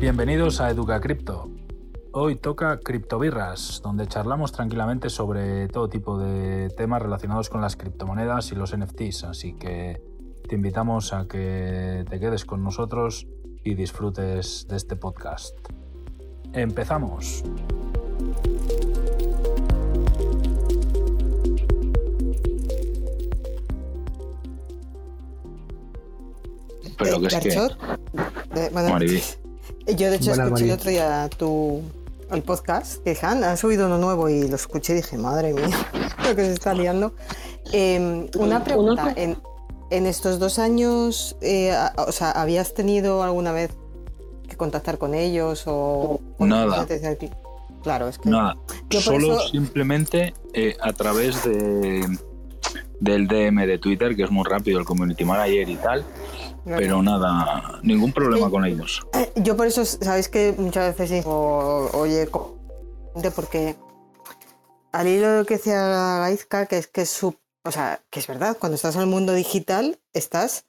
Bienvenidos a Educa Cripto. Hoy toca Criptobirras, donde charlamos tranquilamente sobre todo tipo de temas relacionados con las criptomonedas y los NFTs, así que te invitamos a que te quedes con nosotros y disfrutes de este podcast. Empezamos. Pero que es que... Bueno, Mariví. Yo de hecho Buenas, escuché el otro día tu el podcast que dije, "Ah, han subido uno nuevo y lo escuché y dije, madre mía, lo que se está liando. Eh, una pregunta, en, en estos dos años, eh, a- o sea, ¿habías tenido alguna vez que contactar con ellos o... o Nada. Claro, es que... Nada, Yo solo eso- simplemente eh, a través de del DM de Twitter, que es muy rápido, el community manager y tal, pero nada, ningún problema Sí. con ellos. Eh, Yo por eso, sabéis que muchas veces digo, oye, porque al hilo de lo que decía Gaizka, que es que es su, o sea, que es verdad, cuando estás en el mundo digital, estás,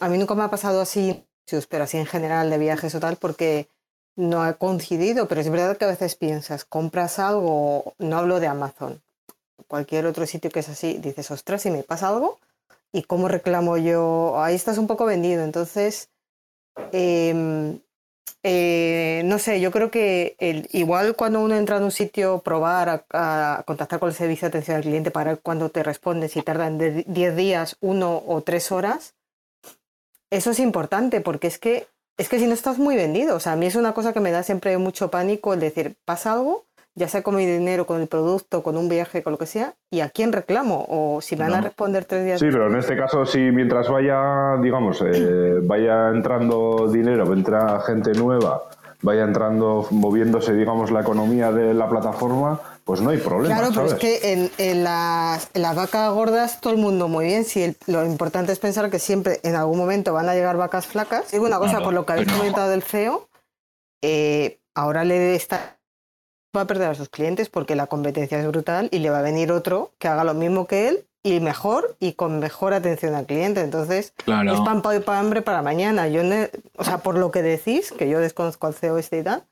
a mí nunca me ha pasado así, pero así en general de viajes o tal, porque no ha coincidido, pero es verdad que a veces piensas, compras algo, no hablo de Amazon, cualquier otro sitio que es así, dices, ostras, si me pasa algo, ¿y cómo reclamo yo? Ahí estás un poco vendido, entonces... em, eh, no sé, yo creo que el- igual cuando uno entra en un sitio, probar a, contactar con el servicio de atención al cliente para ver te responde, si tardan de 10 días, uno o tres horas, eso es importante porque es que, es que si no estás muy vendido, o sea, a mí es una cosa que me da siempre mucho pánico el decir, pasa algo, ya sea con mi dinero, con el producto, con un viaje, con lo que sea, y a quién reclamo, o si me van a responder tres días. Sí, pero en este caso, si mientras vaya, digamos, eh, vaya entrando dinero, entra gente nueva, vaya entrando, moviéndose, digamos, la economía de la plataforma, pues no hay problema, Claro, pero es que en, en las, en las vacas gordas todo el mundo muy bien. Si el- lo importante es pensar que siempre en algún momento van a llegar vacas flacas. Digo una cosa, Claro, por lo que habéis comentado del CEO, eh, ahora le está va a perder a sus clientes porque la competencia es brutal y le va a venir otro que haga lo mismo que él y mejor y con mejor atención al cliente. Entonces, Claro. es pan pan hambre para mañana. Yo, o sea, por lo que decís, que yo desconozco al CEO este y tal,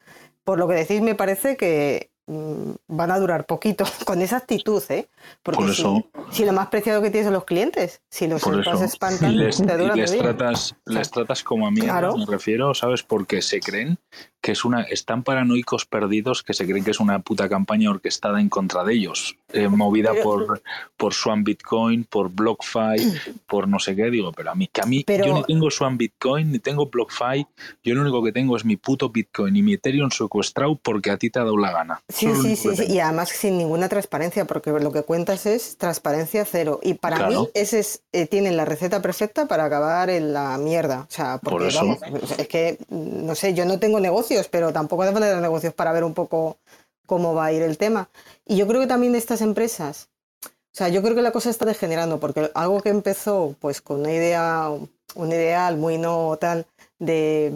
por lo que decís me parece que van a durar poquito con esa actitud, ¿eh? Porque Por si- eso- si, lo más preciado que tienes son los clientes, si los estás espantando, les, te duran les tratas, les tratas como a mí, Claro. me refiero, ¿sabes? Porque se creen que es una. Están paranoicos perdidos que se creen que es una puta campaña orquestada en contra de ellos, eh, movida Pero- por, por Swan Bitcoin, por BlockFi, por no sé qué. Digo, pero a mí, que a mí, Pero- yo ni tengo Swan Bitcoin, ni tengo BlockFi, yo lo único que tengo es mi puto Bitcoin y mi Ethereum secuestrado porque a ti te ha dado la gana. Sí, sí, sí, que sí, y además sin ninguna transparencia, porque lo que cuentas es transparencia cero. Y para Claro. mí, ese es, eh, tienen la receta perfecta para acabar en la mierda. O sea, porque Por eso. vamos, es que, mm, no sé, yo no tengo negocios, pero tampoco hace falta tener negocios para ver un poco cómo va a ir el tema. Y yo creo que también de estas empresas, o sea, yo creo que la cosa está degenerando, porque algo que empezó pues con una idea, un ideal muy no tal, de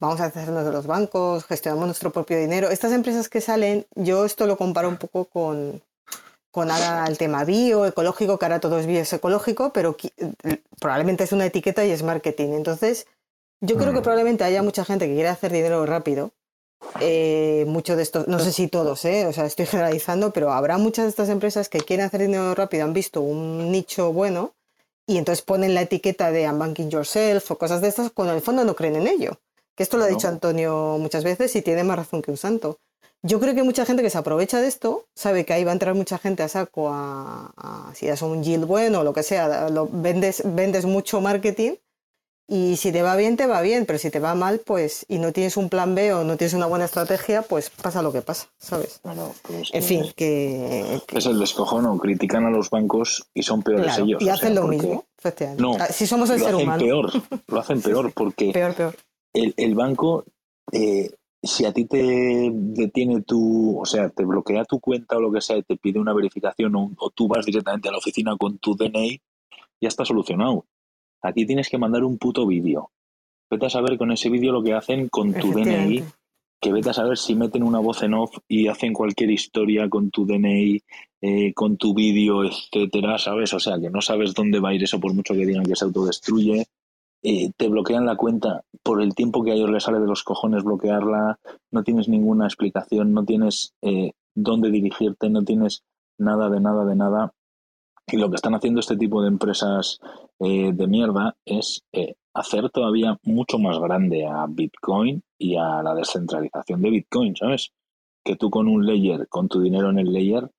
vamos a hacernos de los bancos, gestionamos nuestro propio dinero. Estas empresas que salen, yo esto lo comparo un poco con, con ahora el tema bio, ecológico, que ahora todo es bio es ecológico, pero probablemente es una etiqueta y es marketing. Entonces, yo creo que Mm. probablemente haya mucha gente que quiere hacer dinero rápido. Eh, muchos de estos, no sé si todos, ¿eh? o sea, estoy generalizando, pero habrá muchas de estas empresas que quieren hacer dinero rápido, han visto un nicho bueno y entonces ponen la etiqueta de unbanking yourself o cosas de estas cuando en el fondo no creen en ello. Que esto lo ha dicho Antonio muchas veces y tiene más razón que un santo. Yo creo que mucha gente que se aprovecha de esto sabe que ahí va a entrar mucha gente a saco a, a- si das un yield bueno o lo que sea, lo, vendes, vendes mucho marketing y si te va bien, te va bien, pero si te va mal, pues y no tienes un plan B o no tienes una buena estrategia, pues pasa lo que pasa, ¿sabes? En fin, que, que- Es el descojono, critican a los bancos y son peores claro, ellos. y o hacen sea, lo porque- mismo, efectivamente. No, Ah, si somos el lo ser hacen humano, peor, lo hacen peor porque peor, peor. el, el banco, eh, si a ti te detiene tu, o sea, te bloquea tu cuenta o lo que sea y te pide una verificación o, o tú vas directamente a la oficina con tu DNI, ya está solucionado. Aquí tienes que mandar un puto vídeo. Vete a saber con ese vídeo lo que hacen con tu DNI, que vete a saber si meten una voz en off y hacen cualquier historia con tu DNI, eh, con tu vídeo, etcétera, ¿sabes? O sea, que no sabes dónde va a ir eso por mucho que digan que se autodestruye. eh, te bloquean la cuenta por el tiempo que a ellos les sale de los cojones bloquearla, no tienes ninguna explicación, no tienes eh, dónde dirigirte, no tienes nada de nada de nada. Y lo que están haciendo este tipo de empresas eh, de mierda es hacer todavía mucho más grande a Bitcoin y a la descentralización de Bitcoin, ¿sabes? Que tú con un layer, con tu dinero en el layer,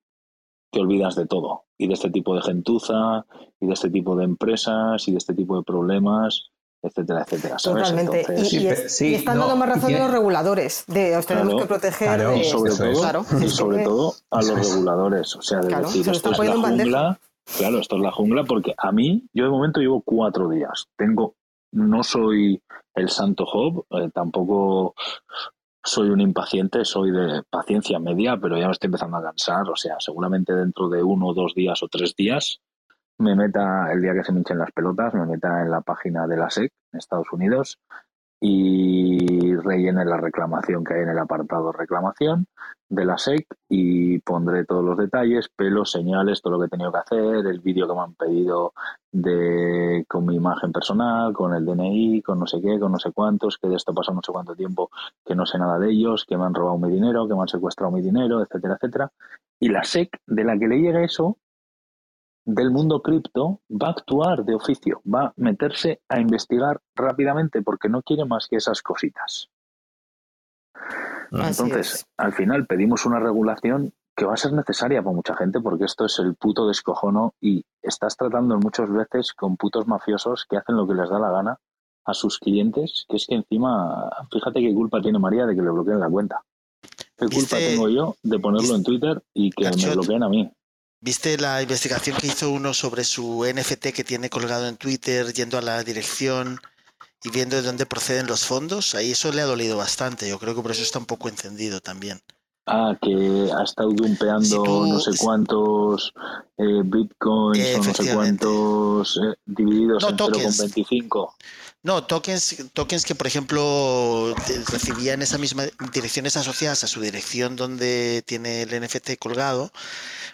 te olvidas de todo. Y de este tipo de gentuza, y de este tipo de empresas, y de este tipo de problemas, etcétera, etcétera. Totalmente. y, están dando más razón a los reguladores. De os tenemos que proteger y sobre, todo, y sobre todo a los reguladores. O sea, de decir, esto es la jungla. Claro, esto es la jungla porque a mí, yo de momento llevo cuatro días. Tengo, no soy el santo Job, eh, tampoco soy un impaciente, soy de paciencia media, pero ya me estoy empezando a cansar. O sea, seguramente dentro de uno, dos días o tres días me meta, el día que se me hinchen las pelotas, me meta en la página de la SEC en Estados Unidos y rellene la reclamación que hay en el apartado reclamación de la SEC y pondré todos los detalles, pelos, señales, todo lo que he tenido que hacer, el vídeo que me han pedido de con mi imagen personal, con el DNI, con no sé qué, con no sé cuántos, que de esto pasó no sé cuánto tiempo, que no sé nada de ellos, que me han robado mi dinero, que me han secuestrado mi dinero, etcétera, etcétera. Y la SEC, de la que le llega eso, del mundo cripto va a actuar de oficio, va a meterse a investigar rápidamente porque no quiere más que esas cositas. Entonces, al final pedimos una regulación que va a ser necesaria para mucha gente porque esto es el puto descojono y estás tratando muchas veces con putos mafiosos que hacen lo que les da la gana a sus clientes, que es que encima, fíjate qué culpa tiene María de que le bloqueen la cuenta. ¿Qué culpa tengo yo de ponerlo en Twitter y que me bloqueen a mí? ¿Viste la investigación que hizo uno sobre su NFT que tiene colgado en Twitter, yendo a la dirección y viendo de dónde proceden los fondos? Ahí eso le ha dolido bastante. Yo creo que por eso está un poco encendido también. Ah, que ha estado dumpeando no sé cuántos eh, bitcoins o no sé cuántos eh, divididos en 0,25. No, tokens, tokens que, por ejemplo, recibían esa misma direcciones asociadas a su dirección donde tiene el NFT colgado,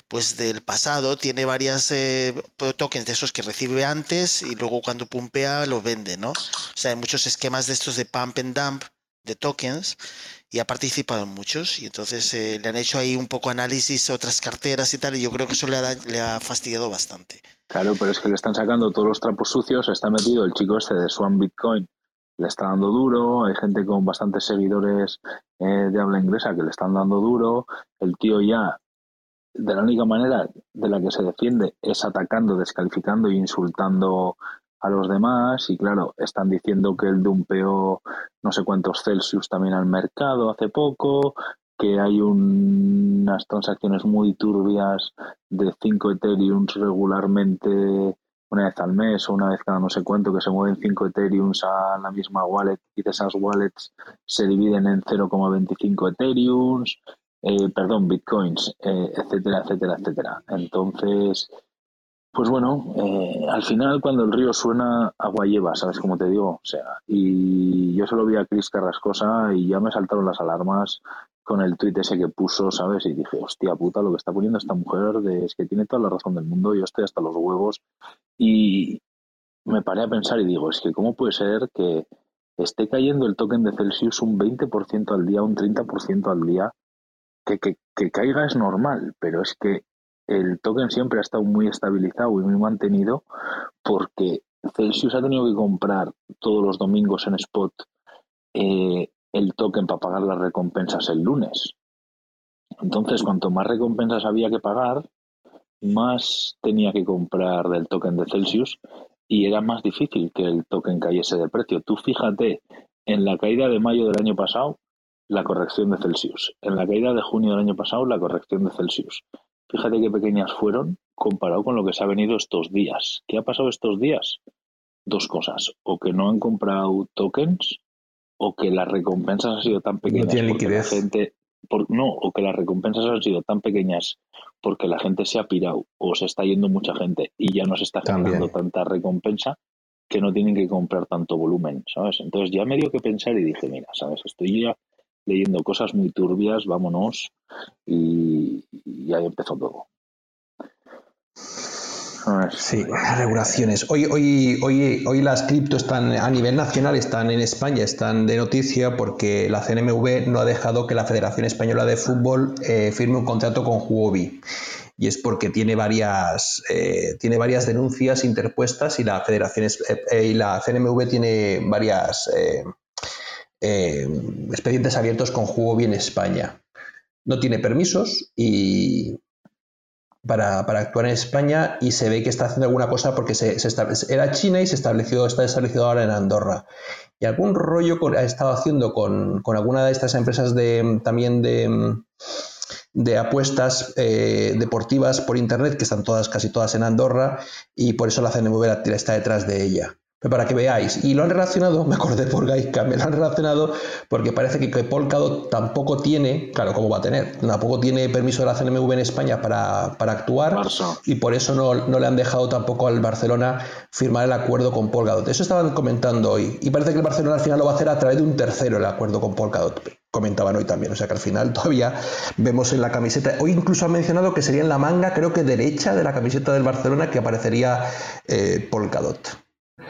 pues del pasado tiene varias eh, tokens de esos que recibe antes y luego cuando pumpea los vende, ¿no? O sea, hay muchos esquemas de estos de pump and dump de tokens y ha participado en muchos y entonces eh, le han hecho ahí un poco análisis otras carteras y tal y yo creo que eso le ha, le ha fastidiado bastante. Claro, pero es que le están sacando todos los trapos sucios, está metido el chico este de Swan Bitcoin, le está dando duro, hay gente con bastantes seguidores eh, de habla inglesa que le están dando duro, el tío ya de la única manera de la que se defiende es atacando, descalificando e insultando a los demás y claro, están diciendo que el dumpeó no sé cuántos Celsius también al mercado hace poco, que hay unas transacciones muy turbias de 5 Ethereum regularmente una vez al mes o una vez cada no sé cuánto que se mueven 5 Ethereum a la misma wallet y de esas wallets se dividen en 0,25 Ethereum, eh, perdón, bitcoins, eh, etcétera, etcétera, etcétera. Entonces, pues bueno, eh, al final cuando el río suena, agua lleva, ¿sabes cómo te digo? O sea, y yo solo vi a Chris Carrascosa y ya me saltaron las alarmas con el tuit ese que puso, ¿sabes? Y dije, hostia puta, lo que está poniendo esta mujer de, es que tiene toda la razón del mundo, yo estoy hasta los huevos. Y me paré a pensar y digo, es que cómo puede ser que esté cayendo el token de Celsius un 20% al día, un 30% al día, que, que, que caiga es normal, pero es que el token siempre ha estado muy estabilizado y muy mantenido porque Celsius ha tenido que comprar todos los domingos en spot eh, el token para pagar las recompensas el lunes. Entonces, cuanto más recompensas había que pagar, más tenía que comprar del token de Celsius y era más difícil que el token cayese de precio. Tú fíjate, en la caída de mayo del año pasado, la corrección de Celsius. En la caída de junio del año pasado, la corrección de Celsius. Fíjate qué pequeñas fueron comparado con lo que se ha venido estos días. ¿Qué ha pasado estos días? Dos cosas. O que no han comprado tokens o que las recompensas han sido tan pequeñas no porque la gente no o que las recompensas han sido tan pequeñas porque la gente se ha pirado o se está yendo mucha gente y ya no se está generando tanta recompensa que no tienen que comprar tanto volumen, ¿sabes? Entonces ya me dio que pensar y dije, mira, ¿sabes? Estoy ya leyendo cosas muy turbias, vámonos y, y ahí empezó todo. Sí, regulaciones. Hoy, hoy, hoy, hoy las cripto están a nivel nacional, están en España, están de noticia porque la CNMV no ha dejado que la Federación Española de Fútbol eh, firme un contrato con Huobi. Y es porque tiene varias, eh, tiene varias denuncias interpuestas y la Federación eh, y la CNMV tiene varias expedientes abiertos con Huobi en España. No tiene permisos y, para, actuar en España y se ve que está haciendo alguna cosa porque era China y se estableció, está establecido ahora en Andorra. Y algún rollo ha estado haciendo con, alguna de estas empresas de, también de, de apuestas eh, deportivas por Internet, que están todas, casi todas en Andorra, y por eso la CNMV está detrás de ella para que veáis. Y lo han relacionado, me acordé por Gaiska, me lo han relacionado porque parece que, que Polkadot tampoco tiene, claro, ¿cómo va a tener? Tampoco tiene permiso de la CNMV en España para, actuar y por eso no, le han dejado tampoco al Barcelona firmar el acuerdo con Polkadot. Eso estaban comentando hoy. Y parece que el Barcelona al final lo va a hacer a través de un tercero el acuerdo con Polkadot. Comentaban hoy también, o sea que al final todavía vemos en la camiseta. Hoy incluso han mencionado que sería en la manga, creo que derecha de la camiseta del Barcelona, que aparecería eh, Polkadot.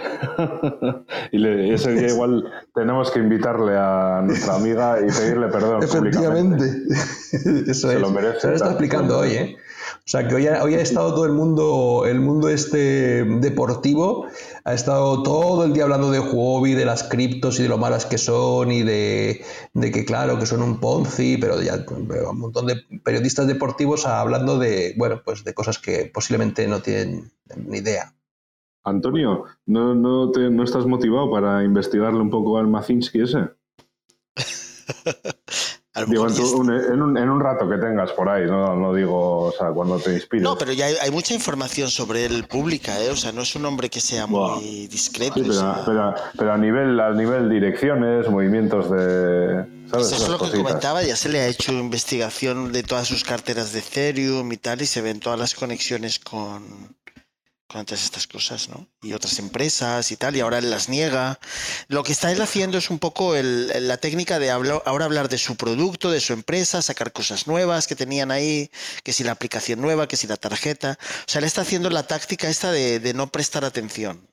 y ese día igual tenemos que invitarle a nuestra amiga y pedirle perdón. Efectivamente. Eso Se lo merece. Se lo está explicando hoy, ¿eh? O sea que hoy ha, hoy ha estado todo el mundo, el mundo este deportivo, ha estado todo el día hablando de Huobi, de las criptos y de lo malas que son y de, de que claro, que son un Ponzi, pero ya un montón de periodistas deportivos hablando de, bueno, pues de cosas que posiblemente no tienen ni idea. Antonio, ¿no, no, te, ¿no estás motivado para investigarle un poco al Mazinski ese? digo, en, un, en, un, rato que tengas por ahí, no, no digo, o sea, cuando te inspires. No, pero ya hay, mucha información sobre él pública, ¿eh? O sea, no es un hombre que sea muy discreto. pero, pero, a nivel a nivel direcciones, movimientos de... ¿sabes? Eso es lo que comentaba, ya se le ha hecho investigación de todas sus carteras de Ethereum y tal, y se ven todas las conexiones con con todas estas cosas, ¿no? Y otras empresas y tal, y ahora él las niega. Lo que está él haciendo es un poco la técnica de ahora hablar de su producto, de su empresa, sacar cosas nuevas que tenían ahí, que si la aplicación nueva, que si la tarjeta. O sea, él está haciendo la táctica esta de, no prestar atención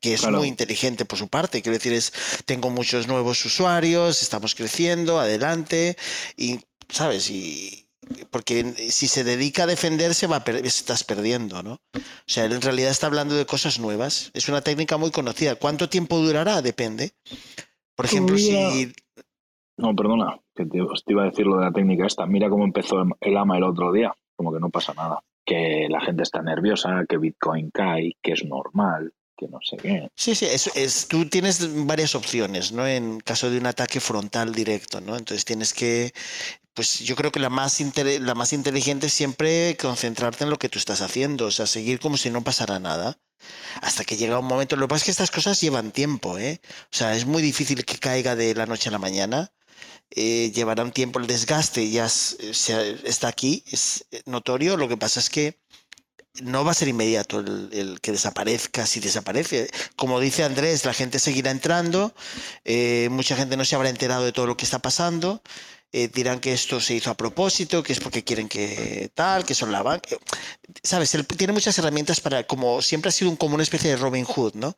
que es muy inteligente por su parte. Quiero decir, es, tengo muchos nuevos usuarios, estamos creciendo, adelante, y, ¿sabes? Y, porque si se dedica a defenderse va estás perdiendo, ¿no? O sea, él en realidad está hablando de cosas nuevas. Es una técnica muy conocida. ¿Cuánto tiempo durará? Depende. Por ejemplo, si... No, perdona, que te, iba a decir lo de la técnica esta. Mira cómo empezó el AMA el otro día. Como que no pasa nada. Que la gente está nerviosa, que Bitcoin cae, que es normal, que no sé qué. Sí, sí, tú tienes varias opciones, ¿no? En caso de un ataque frontal directo, ¿no? Entonces tienes que pues yo creo que la más, la más inteligente es siempre concentrarte en lo que tú estás haciendo, o sea, seguir como si no pasara nada. Hasta que llega un momento. Lo que pasa es que estas cosas llevan tiempo, ¿eh? O sea, es muy difícil que caiga de la noche a la mañana. Eh, llevará un tiempo el desgaste, ya está aquí, es notorio. Lo que pasa es que no va a ser inmediato el, que desaparezca si desaparece. Como dice Andrés, la gente seguirá entrando, eh, mucha gente no se habrá enterado de todo lo que está pasando eh, dirán que esto se hizo a propósito, que es porque quieren que tal, que son la banca. Sabes, él tiene muchas herramientas para, como siempre ha sido un, como una especie de Robin Hood, ¿no?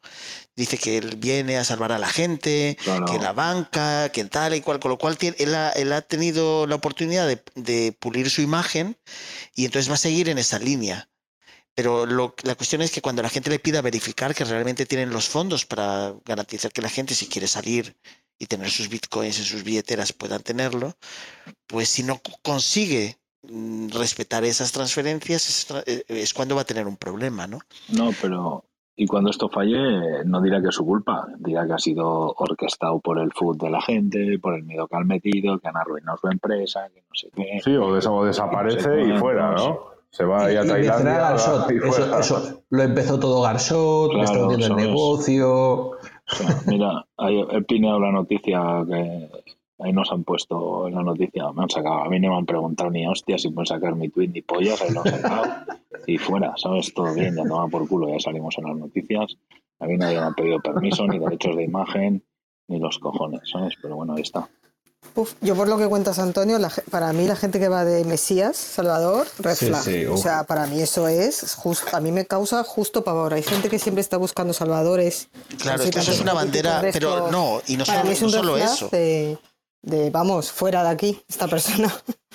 Dice que él viene a salvar a la gente, que la banca, que tal y cual, con lo cual él, ha, él ha tenido la oportunidad de, de, pulir su imagen y entonces va a seguir en esa línea. Pero lo, la cuestión es que cuando la gente le pida verificar que realmente tienen los fondos para garantizar que la gente si quiere salir y tener sus bitcoins en sus billeteras puedan tenerlo, pues si no consigue mm, respetar esas transferencias eh, es, cuando va a tener un problema, ¿no? No, pero y cuando esto falle no dirá que es su culpa, dirá que ha sido orquestado por el food de la gente, por el miedo que han metido, que han arruinado su empresa, que no sé qué. Sí, o, desaparece y fuera, ¿no? Se va a Tailandia. Eso, lo empezó todo Garsot, le está hundiendo el negocio mira, he pineado la noticia que ahí nos han puesto en la noticia, me han sacado. A mí no me han preguntado ni hostia si pueden sacar mi tweet ni pollas, ahí lo han sacado y fuera, ¿sabes? Todo bien, ya toma por culo, ya salimos en las noticias. A mí nadie me ha pedido permiso, ni derechos de imagen, ni los cojones, ¿sabes? Pero bueno, ahí está. Uf, yo por lo que cuentas, Antonio, la para mí la gente que va de Mesías, Salvador, red Sí, flag. sí, o sea, para mí eso es justo, a mí me causa justo pavor. Hay gente que siempre está buscando salvadores. Claro, es que eso es una bandera, de pero no, y no para solo- mí es no solo eso. De, de, vamos, fuera de aquí, esta persona.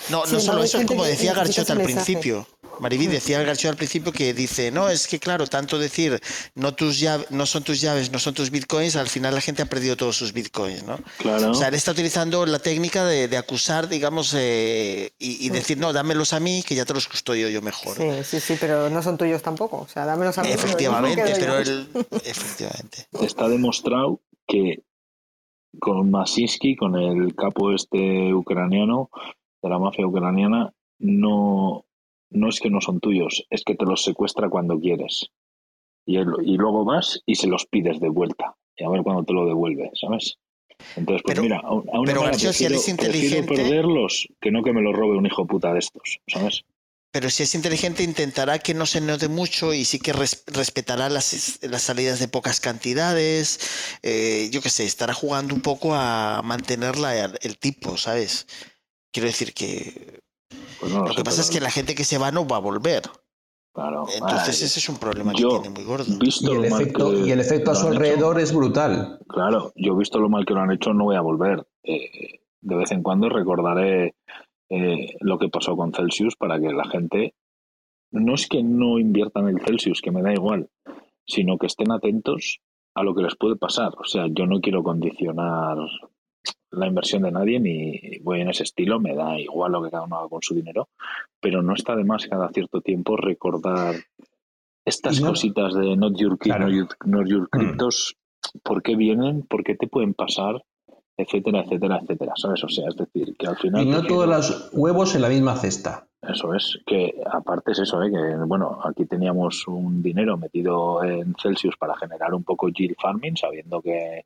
No, no solo eso, es como que decía Garchot al mensaje. principio. Mariví decía Garchot al principio que dice, no, es que claro, tanto decir no tus llaves, no son tus llaves, no son tus bitcoins, al final la gente ha perdido todos sus bitcoins, ¿no? Claro. O sea, él está utilizando la técnica de, de acusar, digamos, eh, y, y decir, no, dámelos a mí, que ya te los custodio yo mejor. Sí, sí, sí, pero no son tuyos tampoco. O sea, dámelos a mí. Efectivamente, pero él, efectivamente. está demostrado que con Masinsky, con el capo este ucraniano, de la mafia ucraniana, no, no es que no son tuyos, es que te los secuestra cuando quieres. Y, él- y luego vas y se los pides de vuelta. Y a ver cuándo te lo devuelve, ¿sabes? Entonces, pues Pero- mira, a un- a una pero mala García, si él prefiero- es prefiero inteligente- perderlos que no que me los robe un hijo puta de estos, ¿sabes? Pero si es inteligente, intentará que no se note mucho y sí que res- respetará las, las salidas de pocas cantidades. eh, yo qué sé, estará jugando un poco a mantener la- el tipo, ¿sabes? Quiero decir que Pues no lo sé, que pasa es que la gente que se va no va a volver. Claro, Entonces ay, ese es un problema yo- que tiene muy gordo. visto Y el, efecto, que y el efecto a su hecho, alrededor es brutal. Claro, yo he visto lo mal que lo han hecho, no voy a volver. Eh, de vez en cuando recordaré eh, lo que pasó con Celsius para que la gente, no es que no inviertan en Celsius, que me da igual, sino que estén atentos a lo que les puede pasar. O sea, yo no quiero condicionar la inversión de nadie ni voy en ese estilo, me da igual lo que cada uno haga con su dinero, pero no está de más cada cierto tiempo recordar estas no- cositas de not your, key, Claro. not your, not your Mm. cryptos, por qué vienen, por qué te pueden pasar, etcétera, etcétera, etcétera, ¿sabes? O sea, es decir, que al final... Y no todos los huevos en la misma cesta. Eso es, que aparte es eso, ¿eh? que bueno, aquí teníamos un dinero metido en Celsius para generar un poco yield farming, sabiendo que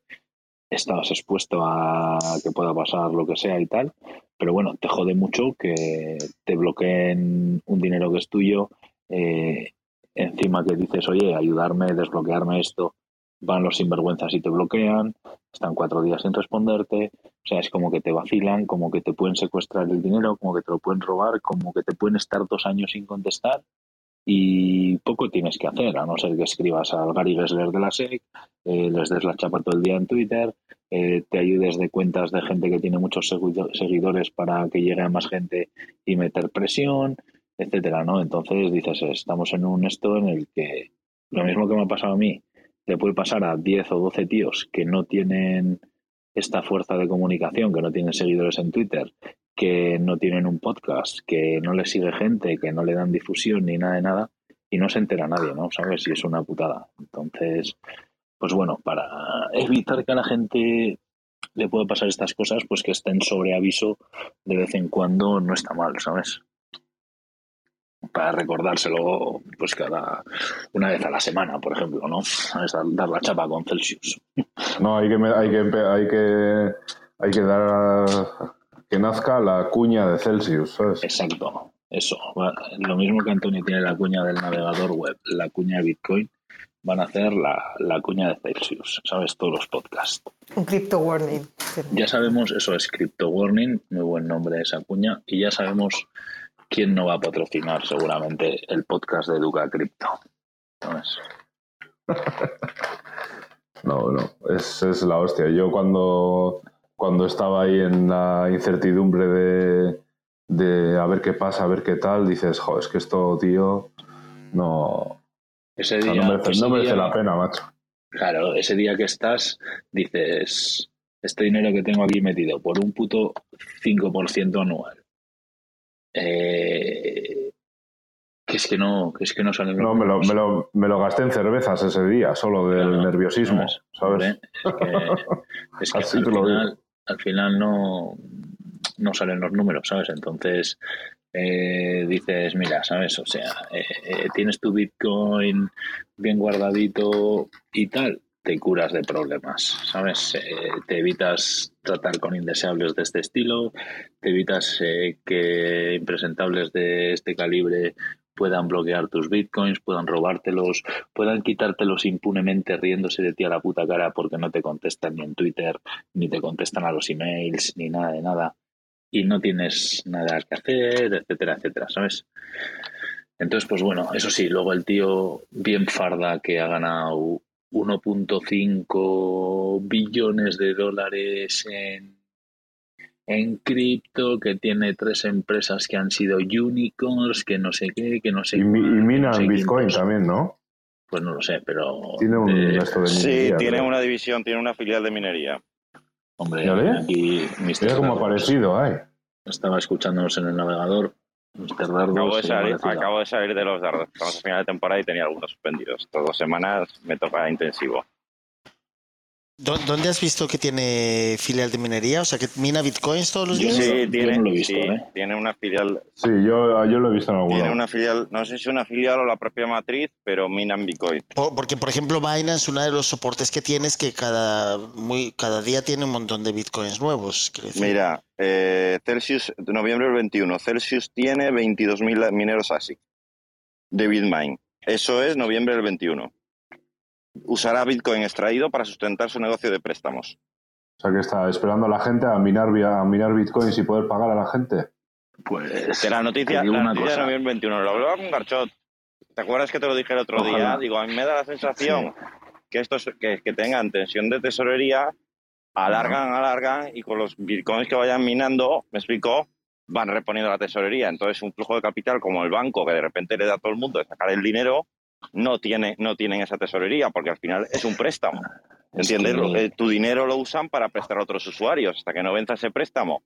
estabas expuesto a que pueda pasar lo que sea y tal, pero bueno, te jode mucho que te bloqueen un dinero que es tuyo, eh, encima que dices, oye, ayudarme, desbloquearme esto, van los sinvergüenzas y te bloquean, están cuatro días sin responderte, o sea, es como que te vacilan, como que te pueden secuestrar el dinero, como que te lo pueden robar, como que te pueden estar dos años sin contestar y poco tienes que hacer, a no ser que escribas al Gary Gessler de la SEC, eh, les des la chapa todo el día en Twitter, eh, te ayudes de cuentas de gente que tiene muchos seguido- seguidores para que llegue a más gente y meter presión, etcétera, ¿no? Entonces dices, estamos en un esto en el que lo mismo que me ha pasado a mí, le puede pasar a 10 o 12 tíos que no tienen esta fuerza de comunicación, que no tienen seguidores en Twitter, que no tienen un podcast, que no les sigue gente, que no le dan difusión ni nada de nada, y no se entera nadie, ¿no? ¿Sabes? Y es una putada. Entonces, pues bueno, para evitar que a la gente le pueda pasar estas cosas, pues que estén sobre aviso de vez en cuando no está mal, ¿sabes? Para recordárselo, pues cada una vez a la semana, por ejemplo, ¿no? ¿Sabes? Dar, la chapa con Celsius. No, hay que, hay que, hay que, hay que dar que nazca la cuña de Celsius, ¿sabes? Exacto, eso. Lo mismo que Antonio tiene la cuña del navegador web, la cuña de Bitcoin, van a hacer la, la cuña de Celsius, ¿sabes? Todos los podcasts. Un crypto warning. Ya sabemos, eso es Crypto Warning, muy buen nombre esa cuña, y ya sabemos quién no va a patrocinar seguramente el podcast de Educa. ¿sabes? No, no, es, es la hostia. Yo cuando, cuando estaba ahí en la incertidumbre de, de a ver qué pasa, a ver qué tal, dices, jo, es que esto, tío, no, Ese o sea, día, no merece, ese no merece día- la pena, macho. Claro, ese día que estás, dices, este dinero que tengo aquí metido por un puto 5% anual. Eh, que es que no, que es que no salen los No, me lo, me, lo, me lo gasté en cervezas ese día, solo del Claro, nerviosismo, ¿sabes? Es que, es que Así al, te lo final, al final no, no salen los números, ¿sabes? Entonces eh, dices, mira, ¿sabes? O sea, eh, eh, tienes tu Bitcoin bien guardadito y tal, te curas de problemas, ¿sabes? Te evitas tratar con indeseables de este estilo, te evitas que impresentables de este calibre puedan bloquear tus bitcoins, puedan robártelos, puedan quitártelos impunemente riéndose de ti a la puta cara porque no te contestan ni en Twitter, ni te contestan a los emails, ni nada de nada. Y no tienes nada que hacer, etcétera, etcétera, ¿sabes? Entonces, pues bueno, eso sí, luego el tío bien farda que ha ganado 1.5 billones de dólares en, en cripto, que tiene tres empresas que han sido unicorns, que no sé qué, que no sé Y, mi- y mina no sé en Bitcoin también, ¿no? Pues no lo sé, pero. Tiene un eh, de Sí, minería, tiene creo. una división, tiene una filial de minería. Hombre, ¿Ya aquí Mr. Mira cómo ha aparecido, ay. Estaba escuchándonos en el navegador. Mr. Dardos, Acabo de, salir, acabo de salir de los dardos. Estamos a final de temporada y tenía algunos suspendidos. Estas dos semanas me toca intensivo. ¿Dó- ¿Dónde has visto que tiene filial de minería? O sea, que mina bitcoins todos los días. Sí, tiene, no lo he visto, sí, ¿eh? tiene una filial, Sí, yo, yo lo he visto en algún tiene una filial, no sé si una filial o la propia matriz, pero minan Bitcoin. Po- Porque, por ejemplo, Binance, uno de los soportes que tiene es que cada, muy, cada día tiene un montón de bitcoins nuevos. Mira, eh, Celsius, de noviembre del 21, Celsius tiene 22.000 mineros ASIC de Bitmain. Eso es noviembre del 21. Usará Bitcoin extraído para sustentar su negocio de préstamos. O sea que está esperando a la gente a minar, a minar bitcoins y poder pagar a la gente. Pues. De la noticia, la una noticia de cosa. noviembre 21, lo hablaba con Garchot. ¿Te acuerdas que te lo dije el otro Ojalá. día? Digo, a mí me da la sensación que estos que, que tengan tensión de tesorería alargan, alargan y con los bitcoins que vayan minando, me explico, van reponiendo la tesorería. Entonces, un flujo de capital como el banco que de repente le da a todo el mundo de sacar el dinero, no tiene, no tienen esa tesorería porque al final es un préstamo. Es ¿Entiendes? eh, tu dinero lo usan para prestar a otros usuarios. Hasta que no venza ese préstamo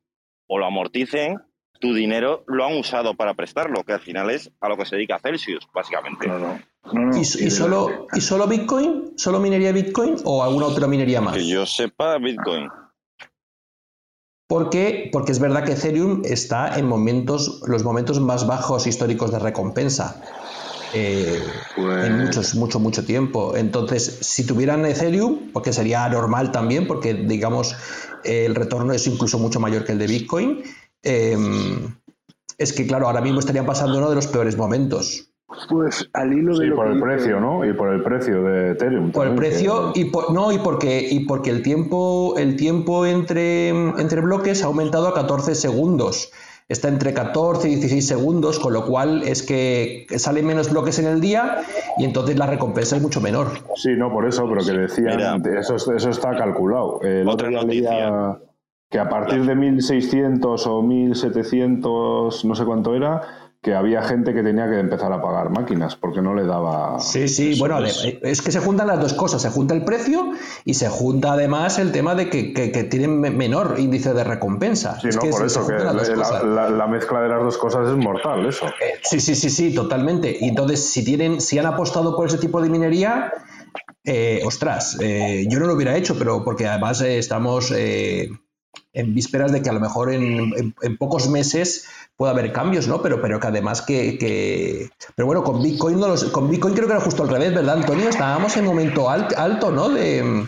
o lo amorticen, tu dinero lo han usado para prestarlo, que al final es a lo que se dedica Celsius, básicamente. No, no, ¿Y, y solo, ¿Y solo Bitcoin? ¿Solo minería Bitcoin o alguna otra minería más? Que yo sepa, Bitcoin. ¿Por qué? Porque es verdad que Ethereum está en momentos, los momentos más bajos históricos de recompensa. Eh, Pues- En muchos, mucho, mucho tiempo. Entonces, si tuvieran Ethereum, porque sería normal también, porque digamos el retorno es incluso mucho mayor que el de Bitcoin, eh, es que claro, ahora mismo estarían pasando uno de los peores momentos. Pues al hilo de Sí, lo por que el dice- precio, ¿no? Y por el precio de Ethereum. Por el precio que- y por, no y porque y porque el tiempo el tiempo entre, entre bloques ha aumentado a 14 segundos. Está entre 14 y 16 segundos, con lo cual es que salen menos bloques en el día y entonces la recompensa es mucho menor. Sí, no, por eso, pero que decían, Mira. eso, eso está calculado. El Otra otro día noticia. que a partir de 1600 o 1700, no sé cuánto era, que había gente que tenía que empezar a pagar máquinas porque no le daba. Sí, sí, Eso bueno, es. de- es que se juntan las dos cosas, se junta el precio y se junta además el tema de que, que- que tienen me- menor índice de recompensa. Sí, Es no, que por se- se eso, que las dos la, la- la mezcla de las dos cosas es mortal, eso. Sí, sí, sí, sí, totalmente. Y entonces, si tienen, si han apostado por ese tipo de minería, eh, ostras, eh, yo no lo hubiera hecho, pero porque además eh, estamos eh, en vísperas de que a lo mejor en, en- pocos meses pueda haber cambios, ¿no? Pero, pero que además que, que- Pero bueno, con Bitcoin no los- con Bitcoin creo que era justo al revés, ¿verdad, Antonio? Estábamos en momento al- alto, ¿no? De,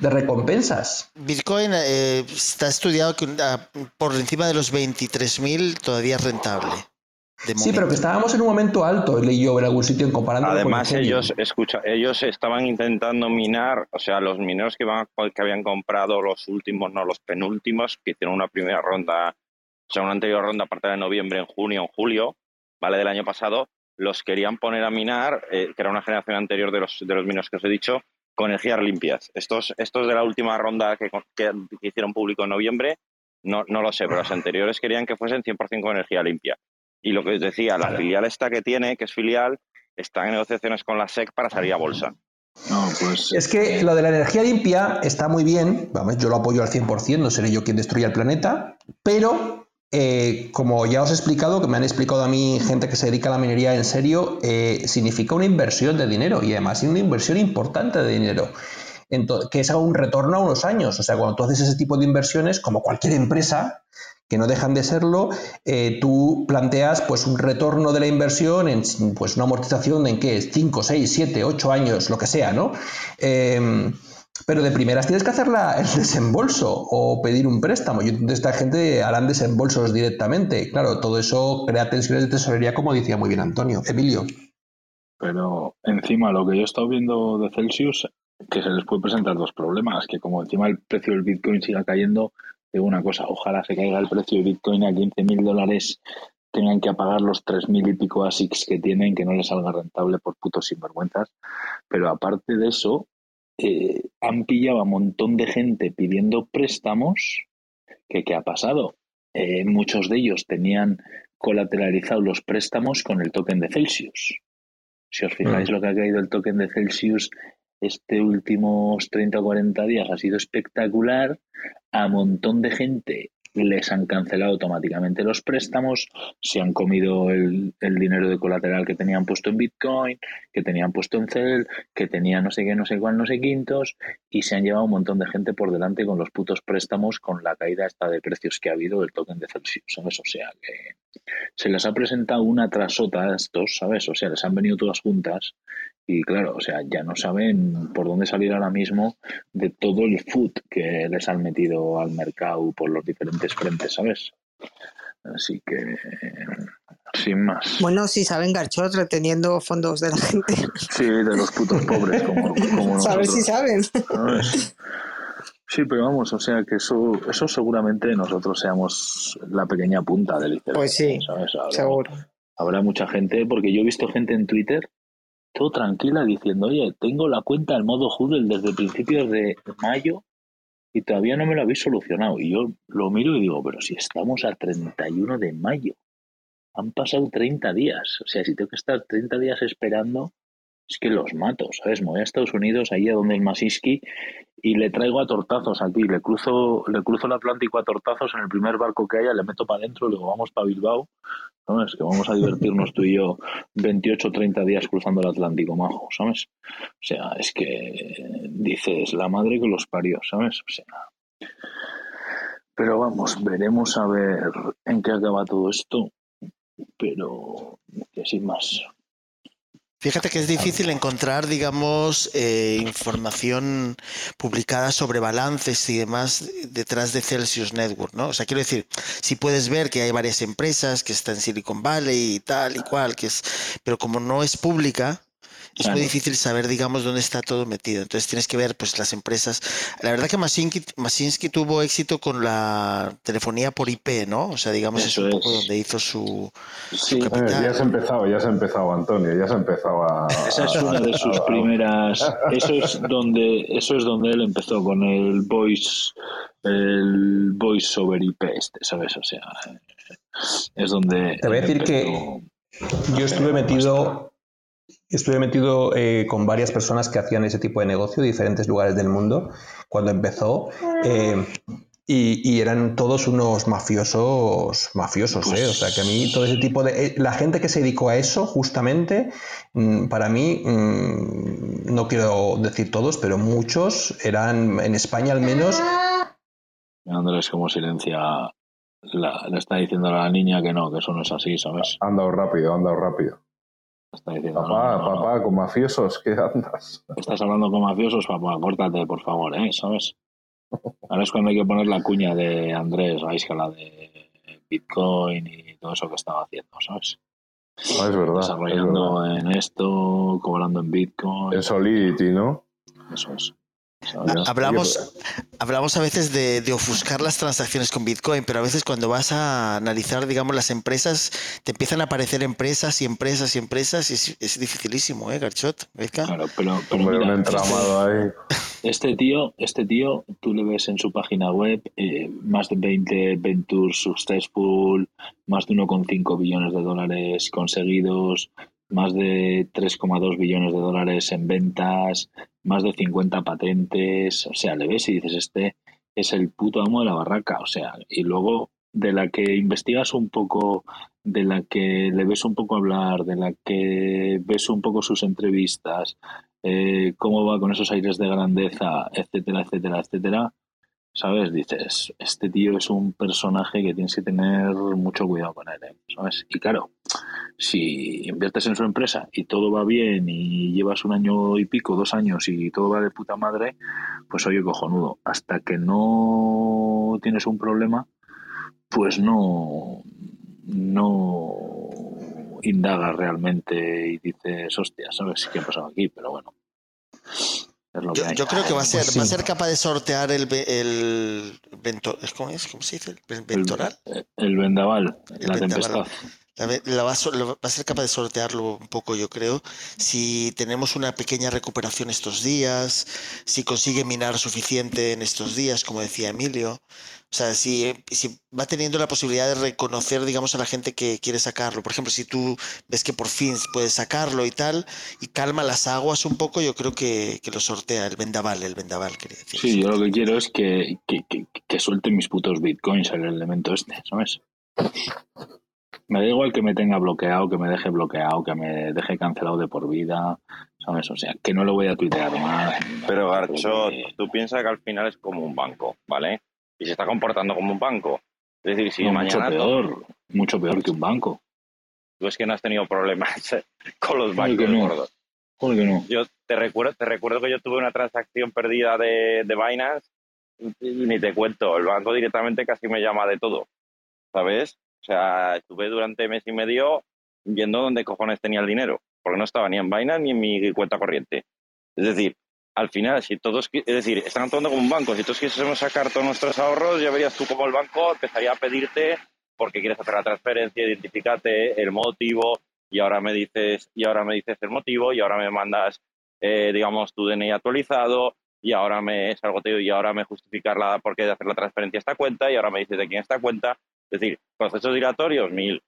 de recompensas. Bitcoin eh, está estudiado que por encima de los 23.000 todavía es rentable. Sí, pero que estábamos en un momento alto, leí yo en algún sitio en comparando Además, ellos, escucha, ellos estaban intentando minar, o sea, los mineros que, iban, que habían comprado los últimos, no los penúltimos, que hicieron una primera ronda, o sea, una anterior ronda a partir de noviembre, en junio, en julio, ¿vale? Del año pasado, los querían poner a minar, eh, que era una generación anterior de los, de los mineros que os he dicho, con energías limpias. Estos, estos de la última ronda que, que, que hicieron público en noviembre, no, no lo sé, pero los anteriores querían que fuesen 100% con energía limpia. Y lo que os decía, la filial esta que tiene, que es filial, está en negociaciones con la SEC para salir a bolsa. No, pues. Es que lo de la energía limpia está muy bien, vamos, yo lo apoyo al 100%, no seré yo quien destruya el planeta, pero eh, como ya os he explicado, que me han explicado a mí gente que se dedica a la minería en serio, eh, significa una inversión de dinero y además una inversión importante de dinero. Entonces, que es a un retorno a unos años. O sea, cuando tú haces ese tipo de inversiones, como cualquier empresa, que no dejan de serlo, eh, tú planteas pues un retorno de la inversión en pues una amortización en qué es 5, 6, 7, 8 años, lo que sea, ¿no? Eh, Pero de primeras tienes que hacer la- el desembolso o pedir un préstamo. Y entonces esta gente harán desembolsos directamente. Claro, todo eso crea tensiones de tesorería, como decía muy bien Antonio. Emilio. Pero encima lo que yo he estado viendo de Celsius, que se les puede presentar dos problemas, que como encima el precio del Bitcoin siga cayendo, digo una cosa, ojalá se caiga el precio del Bitcoin a 15 mil dólares, tengan que pagar los 3 mil y pico ASICs que tienen, que no les salga rentable por putos sinvergüenzas. Pero aparte de eso, eh, han pillado a un montón de gente pidiendo préstamos, que ¿qué ha pasado? Eh, muchos de ellos tenían colateralizados los préstamos con el token de Celsius. Si os fijáis lo que ha caído el token de Celsius este últimos 30 o 40 días ha sido espectacular. A montón de gente les han cancelado automáticamente los préstamos, se han comido el, dinero de colateral que tenían puesto en Bitcoin, que tenían puesto en Cel, que tenían no sé qué, no sé cuál, no sé quintos, y se han llevado un montón de gente por delante con los putos préstamos, con la caída esta de precios que ha habido del token de Celsius. O sea, que se les ha presentado una tras otra a estos, ¿sabes? O sea, les han venido todas juntas y claro, o sea, ya no saben por dónde salir ahora mismo de todo el food que les han metido al mercado por los diferentes frentes, ¿sabes? Así que, sin más. Bueno, si saben Garchot reteniendo fondos de la gente. Sí, de los putos pobres, como, como Saber si saben. ¿sabes? Sí, pero vamos, o sea que eso, eso seguramente nosotros seamos la pequeña punta del iceberg. Pues sí, ¿sabes? Habrá- seguro. habrá mucha gente, porque yo he visto gente en Twitter todo tranquila diciendo, oye, tengo la cuenta en modo Hoodle desde principios de mayo y todavía no me lo habéis solucionado. Y yo lo miro y digo, pero si estamos a 31 de mayo, han pasado 30 días. O sea, si tengo que estar 30 días esperando, es que los mato, ¿sabes? Me voy a Estados Unidos, ahí a donde el Masiski, y le traigo a tortazos aquí. Le cruzo, le cruzo el Atlántico a tortazos en el primer barco que haya, le meto para adentro luego vamos para Bilbao. ¿Sabes? Que vamos a divertirnos tú y yo 28 o 30 días cruzando el Atlántico, majo, ¿sabes? O sea, es que dices, la madre que los parió, ¿sabes? O sea. Pero vamos, veremos a ver en qué acaba todo esto. Pero que sin más. Fíjate que es difícil encontrar, digamos, eh, información publicada sobre balances y demás detrás de Celsius Network, ¿no? O sea, quiero decir, si puedes ver que hay varias empresas que están en Silicon Valley y tal y cual, que es, pero como no es pública, es muy difícil saber, digamos, dónde está todo metido. Entonces tienes que ver, pues, las empresas. La verdad que Masinsky, Masinsky tuvo éxito con la telefonía por IP, ¿no? O sea, digamos, es un poco donde hizo su, Sí, su Eh, ya has empezado, ya has empezado, Antonio, ya has empezado a... Esa es una de sus primeras. Eso es donde, eso es donde él empezó con el voice, el voice over IP, este, ¿sabes? O sea, es donde. Te voy a decir que Yo estuve metido, estuve metido eh, con varias personas que hacían ese tipo de negocio, de diferentes lugares del mundo, cuando empezó. eh, y, y eran todos unos mafiosos, mafiosos, ¿eh? O sea, que a mí todo ese tipo de... eh, la gente que se dedicó a eso, justamente, mm, para mí, mm, no quiero decir todos, pero muchos eran, en España al menos, Andrés, como silencia. La, le está diciendo a la niña que no, que eso no es así, ¿sabes? Ha andado rápido, ha andado rápido. Le Está diciendo, Papá, no, no, no. papá, con mafiosos, ¿qué andas? Estás hablando con mafiosos, papá, córtate, por favor, ¿eh? ¿Sabes? Ahora es cuando hay que poner la cuña de Andrés. Que la de Bitcoin y todo eso que estaba haciendo, ¿sabes? No, es verdad. es Desarrollando verdad. en esto, cobrando en Bitcoin. En Solidity, ¿no? Eso es. Ha- Hablamos, hablamos a veces de, de ofuscar las transacciones con Bitcoin, pero a veces cuando vas a analizar, digamos, las empresas, te empiezan a aparecer empresas y empresas y empresas y es, es dificilísimo, ¿eh, Garchot? Claro, pero, pero mira, un entramado ahí. Este tío, este tío, tú le ves en su página web eh, más de 20 ventures successful, más de 1,5 billones de dólares conseguidos, más de 3,2 billones de dólares en ventas, más de 50 patentes, o sea, le ves y dices, este es el puto amo de la barraca, o sea, y luego de la que investigas un poco, de la que le ves un poco hablar, de la que ves un poco sus entrevistas, eh, cómo va con esos aires de grandeza, etcétera, etcétera, etcétera, ¿sabes? Dices, este tío es un personaje que tienes que tener mucho cuidado con él, ¿eh? ¿sabes? Y claro, si inviertes en su empresa y todo va bien y llevas un año y pico, dos años y todo va de puta madre, pues oye, cojonudo. Hasta que no tienes un problema, pues no, no indagas realmente y dices, hostia, ¿sabes qué ha pasado aquí? Pero bueno. Yo, creo que va a ser, Pues sí. va a ser capaz de sortear el, el vento- ¿cómo es? ¿Cómo se dice? El ventoral. El vendaval, El la vendaval. tempestad. La la va, a, ser capaz de sortearlo un poco, yo creo. Si tenemos una pequeña recuperación estos días, si consigue minar suficiente en estos días, como decía Emilio. O sea, si, va teniendo la posibilidad de reconocer, digamos, a la gente que quiere sacarlo. Por ejemplo, si tú ves que por fin puedes sacarlo y tal, y calma las aguas un poco, yo creo que, lo sortea el vendaval, el vendaval, quería decir. Sí, yo lo que quiero es que, que, mis putos bitcoins el elemento este, ¿sabes? Me da igual que me tenga bloqueado, que me deje bloqueado, que me deje cancelado de por vida, ¿sabes? O sea, que no lo voy a tuitear más. Pero Garcho, Porque- tú piensas que al final es como un banco, ¿vale? Y se está comportando como un banco. Es decir, si no, mucho mañana tú, peor, mucho peor que un banco. tú es que no has tenido problemas con los bancos no. gordos. Que no. Yo te recuerdo, te recuerdo que yo tuve una transacción perdida de, de Binance y ni te cuento, el banco directamente casi me llama de todo, ¿sabes? O sea, estuve durante mes y medio viendo dónde cojones tenía el dinero, porque no estaba ni en Binance ni en mi cuenta corriente. Es decir, al final, si todos, es decir, están actuando como un banco, si todos quisiésemos sacar todos nuestros ahorros, ya verías tú como el banco empezaría a pedirte porque quieres hacer la transferencia, identificate el motivo, y ahora me dices, y ahora me dices el motivo, y ahora me mandas, eh, digamos, tu DNI actualizado, y ahora me salgo te y ahora me justificar la por qué de hacer la transferencia a esta cuenta, y ahora me dices de quién es esta cuenta. Es decir, procesos dilatorios, mil.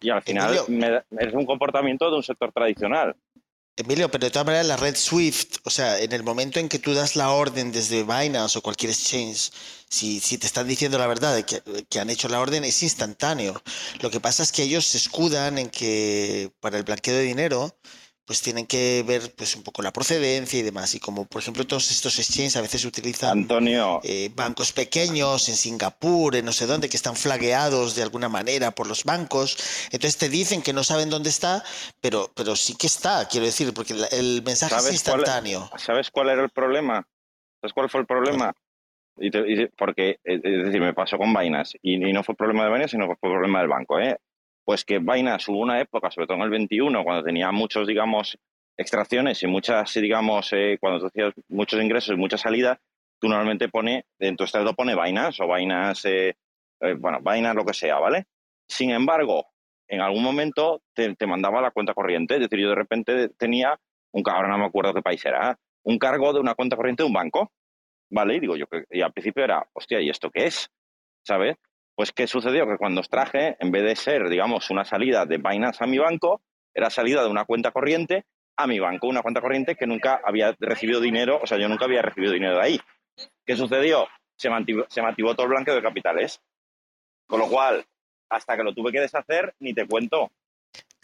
Y al final Emilio. me es un comportamiento de un sector tradicional. Emilio, pero de todas maneras la red Swift, o sea, en el momento en que tú das la orden desde Binance o cualquier exchange, si, si te están diciendo la verdad de que, que han hecho la orden, es instantáneo. Lo que pasa es que ellos se escudan en que para el blanqueo de dinero, pues tienen que ver pues un poco la procedencia y demás. Y como por ejemplo todos estos exchanges a veces utilizan Antonio, eh, bancos pequeños en Singapur, en no sé dónde, que están flagueados de alguna manera por los bancos. Entonces te dicen que no saben dónde está, pero, pero sí que está, quiero decir, porque el mensaje es ¿Sabes cuál es? instantáneo. ¿sabes cuál era el problema? ¿Sabes cuál fue el problema? Y te- y te- porque, eh, es decir, me pasó con Binance y, y no fue problema de Binance, sino fue problema del banco. ¿eh? Pues que Binance hubo una época, sobre todo en el 21, cuando tenía muchos, digamos, extracciones y muchas, digamos, eh, cuando tú hacías muchos ingresos y mucha salida, tú normalmente pone, en tu estado pone Binance o Binance, eh, eh, bueno, Binance lo que sea, ¿vale? Sin embargo, en algún momento te, mandaba la cuenta corriente, es decir, yo de repente tenía un, ahora no me acuerdo qué país era, un cargo de una cuenta corriente de un banco, ¿vale? Y digo yo, y al principio era, hostia, ¿y esto qué es? ¿Sabes? Pues ¿qué sucedió? Que cuando extraje, en vez de ser, digamos, una salida de Binance a mi banco, era salida de una cuenta corriente a mi banco, una cuenta corriente que nunca había recibido dinero, o sea, yo nunca había recibido dinero de ahí. ¿Qué sucedió? Se mantuvo, se mantuvo todo el blanqueo de capitales. Con lo cual, hasta que lo tuve que deshacer, ni te cuento.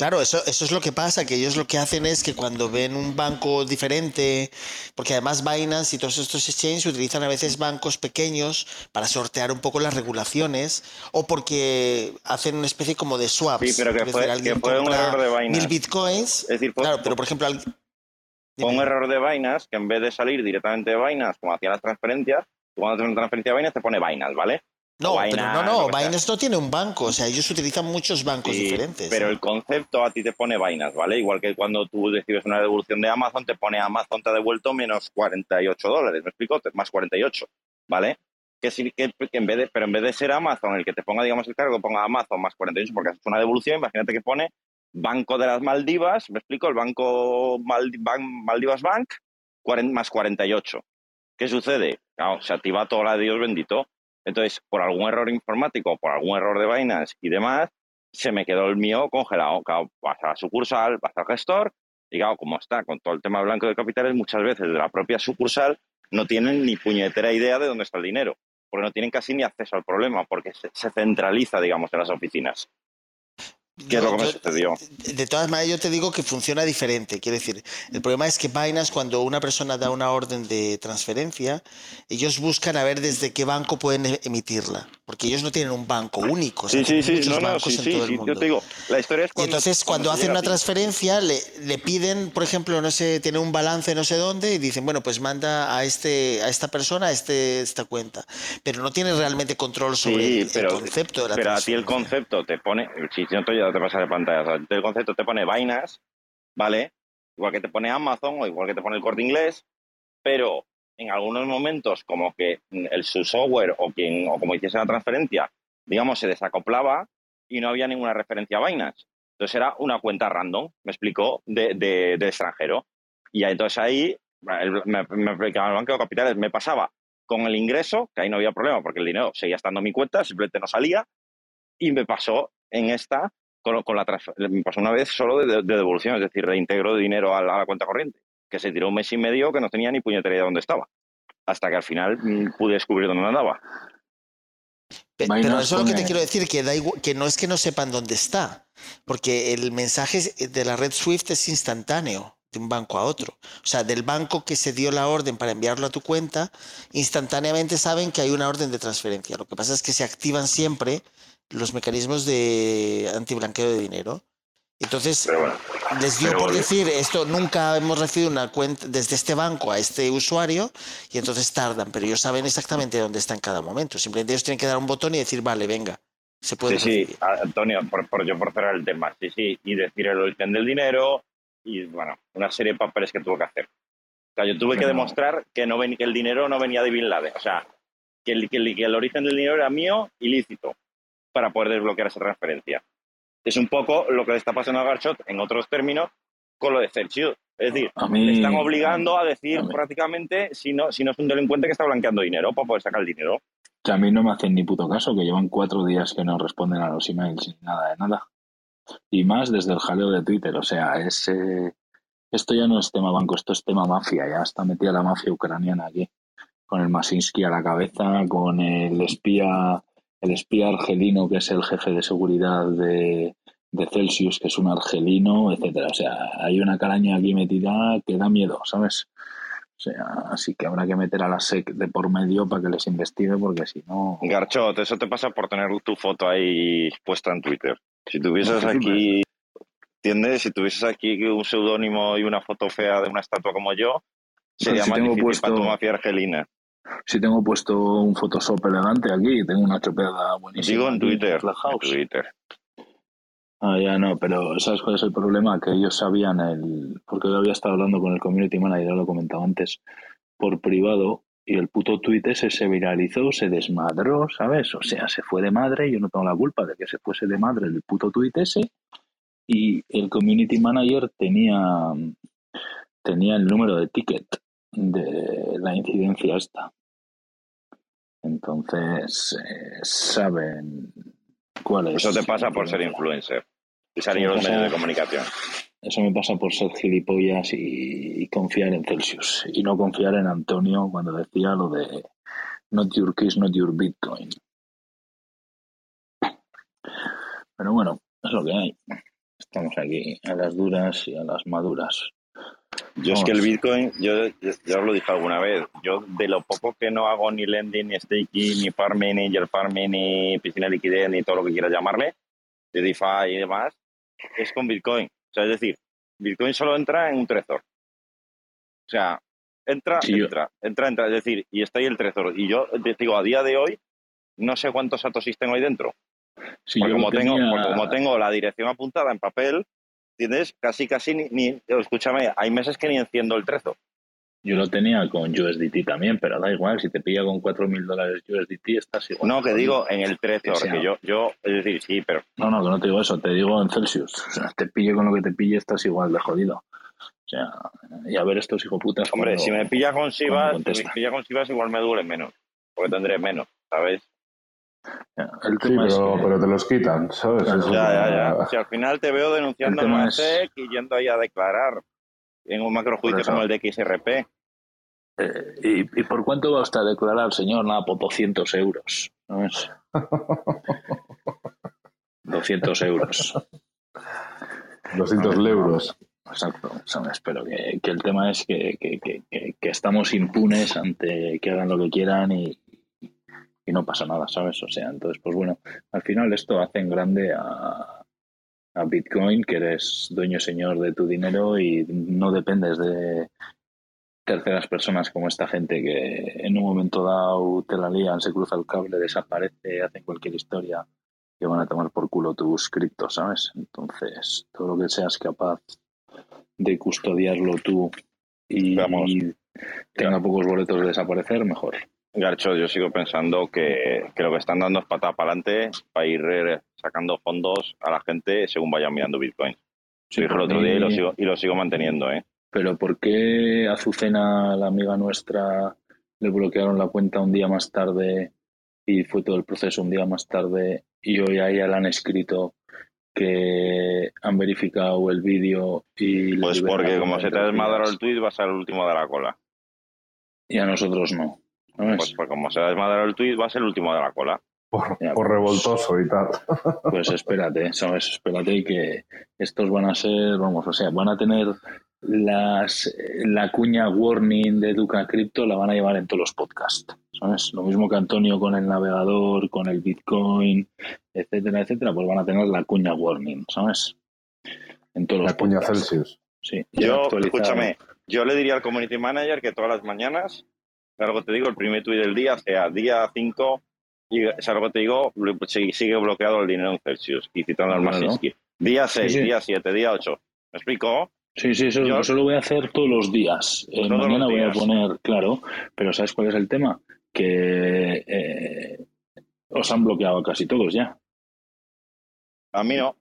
Claro, eso, eso es lo que pasa, que ellos lo que hacen es que cuando ven un banco diferente, porque además Binance y todos estos exchanges utilizan a veces bancos pequeños para sortear un poco las regulaciones o porque hacen una especie como de swaps. Sí, pero que decir, fue, que fue un error de mil Binance. bitcoins. Es decir, fue, Claro, pero por ejemplo, fue un error de Binance que en vez de salir directamente de Binance, como hacía las transferencias, tú cuando haces una transferencia de Binance te pone Binance, ¿vale? No, pero no, no. Binance no tiene un banco, o sea, ellos utilizan muchos bancos Sí, diferentes. Pero el concepto a ti te pone Binance, ¿vale? Igual que cuando tú recibes una devolución de Amazon, te pone Amazon te ha devuelto menos 48 dólares, ¿me explico? Más 48, ¿vale? Que, sí, que, que en vez de, pero en vez de ser Amazon el que te ponga, digamos, el cargo, ponga Amazon más 48 porque has hecho una devolución, imagínate que pone Banco de las Maldivas, ¿me explico? El Banco Maldi- Ban- Maldivas Bank, 40 más 48. ¿Qué sucede? Claro, se activa toda la de Dios bendito. Entonces, por algún error informático, por algún error de Binance y demás, se me quedó el mío congelado. Claro, vas a la sucursal, vas al gestor, y claro, como está con todo el tema blanco de capitales, muchas veces de la propia sucursal no tienen ni puñetera idea de dónde está el dinero, porque no tienen casi ni acceso al problema, porque se, se centraliza, digamos, en las oficinas. ¿Qué es lo que me sucedió? De todas maneras, yo te digo que funciona diferente. Quiero decir, el problema es que Binance, cuando una persona da una orden de transferencia, ellos buscan a ver desde qué banco pueden e- emitirla. Porque ellos no tienen un banco único. o sea, Sí, sí, sí, no, sí, yo te digo, la historia es Y cuando... entonces, cuando hacen una transferencia, le, le piden, por ejemplo, no sé, tiene un balance no sé dónde y dicen, bueno, pues manda a este, a esta persona a este, esta cuenta. Pero no tiene realmente control sobre Sí, el, concepto de la pero a ti el transferencia. concepto te pone, si no te, te pasa de pantalla, o sea, el concepto te pone vainas, ¿vale? Igual que te pone Amazon o igual que te pone el corte inglés, pero en algunos momentos como que el su software o quien o como hiciese la transferencia, digamos, se desacoplaba y no había ninguna referencia a vainas. Entonces era una cuenta random, me explicó, de, de, extranjero. Y entonces ahí me, aplicaba el banco de capitales, me pasaba con el ingreso, que ahí no había problema porque el dinero seguía estando mi cuenta, simplemente no salía, y me pasó en esta, con, con la me pasó una vez solo de, de devolución, es decir, reintegro de dinero a la, a la cuenta corriente, que se tiró un mes y medio que no tenía ni puñetera idea de dónde estaba, hasta que al final mm, pude descubrir dónde andaba. Pe- Binance Pero eso es lo que te quiero decir, que, da igual- que no es que no sepan dónde está, porque el mensaje es- de la red SWIFT es instantáneo de un banco a otro. O sea, del banco que se dio la orden para enviarlo a tu cuenta, instantáneamente saben que hay una orden de transferencia. Lo que pasa es que se activan siempre los mecanismos de antiblanqueo de dinero. Entonces, bueno, les dio por decir, esto nunca hemos recibido una cuenta desde este banco a este usuario y entonces tardan, pero ellos saben exactamente dónde está en cada momento. Simplemente ellos tienen que dar un botón y decir, vale, venga, se puede Sí, sí, recibir. a- Antonio, por, por- yo por cerrar el tema, sí, sí, y decir el origen del dinero y, bueno, una serie de papeles que tuve que hacer. O sea, yo tuve que demostrar que, no ven, que el dinero no venía de Bin Laden, o sea, que el, que, el, que el origen del dinero era mío, ilícito, para poder desbloquear esa transferencia. Es un poco lo que le está pasando a Garchot, en otros términos, con lo de Celsius. Es decir, A mí, le están obligando a decir a prácticamente si no, si no es un delincuente que está blanqueando dinero para poder sacar el dinero. que a mí no me hacen ni puto caso, que llevan cuatro días que no responden a los emails ni nada de nada. Y más desde el jaleo de Twitter. O sea, es, eh, esto ya no es tema banco, esto es tema mafia. Ya está metida la mafia ucraniana aquí. Con el Masinsky a la cabeza, con el espía, el espía argelino que es el jefe de seguridad de, de Celsius, que es un argelino, etcétera. O sea, hay una caraña aquí metida que da miedo, ¿sabes? O sea, así que habrá que meter a la SEC de por medio para que les investigue, porque si no. Garchot, eso te pasa por tener tu foto ahí puesta en Twitter. Si tuvieses aquí, ¿entiendes? Si tuvieses aquí un seudónimo y una foto fea de una estatua como yo, sería si más difícil puesto- para tu mafia argelina. Si tengo puesto un Photoshop elegante aquí, tengo una chopeada buenísima. Digo en Twitter. En. Twitter. Ah, ya no, pero ¿sabes cuál es el problema? Que ellos sabían el. Porque yo había estado hablando con el community manager, ya lo he comentado antes, por privado, y el puto tweet ese se viralizó, se desmadró, ¿sabes? O sea, se fue de madre, yo no tengo la culpa de que se fuese de madre el puto tweet ese, y el community manager tenía, tenía el número de ticket de la incidencia esta. Entonces, eh, saben cuál es. Eso te pasa por ser influencer y salir en los medios de comunicación. Eso me pasa por ser gilipollas y, y confiar en Celsius. Y no confiar en Antonio cuando decía lo de not your keys, not your Bitcoin. Pero bueno, es lo que hay. Estamos aquí a las duras y a las maduras. Yo es que el. Bitcoin, yo ya os lo dije alguna vez, yo de lo poco que no hago ni lending, ni staking, ni farming, ni yield farming, ni piscina de liquidez, ni todo lo que quieras llamarle, de DeFi y demás, es con Bitcoin. O sea, es decir, Bitcoin solo entra en un Trezor. O sea, entra, Sí, yo- entra, entra, entra, es decir, y está ahí el Trezor. Y yo te digo, a día de hoy, no sé cuántos satoshis tengo ahí dentro. Porque, como tengo, porque como tengo la dirección apuntada en papel, ¿entiendes? Casi, casi ni, ni- escúchame, hay meses que ni enciendo el Trezor. Yo lo tenía con USDT también, pero da igual. Si te pilla con 4.000 dólares USDT, estás igual. No, que digo en el Trezor, Que sea. que yo, yo, es decir, sí, pero No, no, que no te digo eso, te digo en Celsius. O sea, te pille con lo que te pille, estás igual de jodido. O sea, y a ver estos hijoputas. hombre, cuando- si me pilla con Sivas, si me pilla con Sivas igual me duele menos, porque tendré menos, ¿sabes? El Sí, es pero, que- pero te los quitan, ¿sabes? Claro. Ya, es ya, ya. Si al final te veo denunciando la es- SEC y yendo ahí a declarar en un macrojuicio como el de XRP. Eh, ¿y, ¿Y por cuánto va usted a declarar, señor? Nada, por 200 euros. ¿sabes? 200 euros. 200 euros. Exacto, ¿sabes? Pero que, que el tema es que- que- que estamos impunes ante que hagan lo que quieran y, y no pasa nada, ¿sabes? O sea, entonces, pues bueno, al final esto hace en grande a, a Bitcoin, que eres dueño y señor de tu dinero y no dependes de terceras personas como esta gente que en un momento dado te la lían, se cruza el cable, desaparece, hacen cualquier historia que van a tomar por culo tus criptos, ¿sabes? Entonces, todo lo que seas capaz de custodiarlo tú y, Vamos. y tenga pocos boletos de desaparecer, mejor. Garcho, yo sigo pensando que, que lo que están dando es patada para adelante para ir eh, sacando fondos a la gente según vayan mirando Bitcoin. Sí, Lo dije el por otro día y lo sigo, y lo sigo manteniendo, ¿eh? Pero ¿por qué Azucena, la amiga nuestra, le bloquearon la cuenta un día más tarde y fue todo el proceso un día más tarde y hoy a ella le han escrito que han verificado el vídeo y Pues porque como se te ha desmadrado el tweet, va a ser el último de la cola. y a nosotros no. Pues, pues como se ha desmadrado el tweet, va a ser el último de la cola. Por, pues. revoltoso y tal. Pues espérate, ¿sabes? Espérate que estos van a ser, vamos, o sea, van a tener las la cuña warning de Duca Crypto la van a llevar en todos los podcasts, ¿sabes? Lo mismo que Antonio con el navegador, con el Bitcoin, etcétera, etcétera, pues van a tener la cuña warning, ¿sabes? En todos los La cuña podcasts. Celsius. Sí, Yo, escúchame, yo le diría al community manager que todas las mañanas, ¿sabes lo que te digo? El primer tweet del día sea día 5, y ¿sabes lo que te digo? Si- Sigue bloqueado el dinero en Celsius y citando al. Masinski. Día 6, sí. día 7, día 8. ¿Me explico? Sí, sí, eso, Yo- eso lo voy a hacer todos los días. Eh, Todos mañana los voy a días. poner, claro, pero ¿sabes cuál es el tema? Que eh, os han bloqueado casi todos ya. A mí no.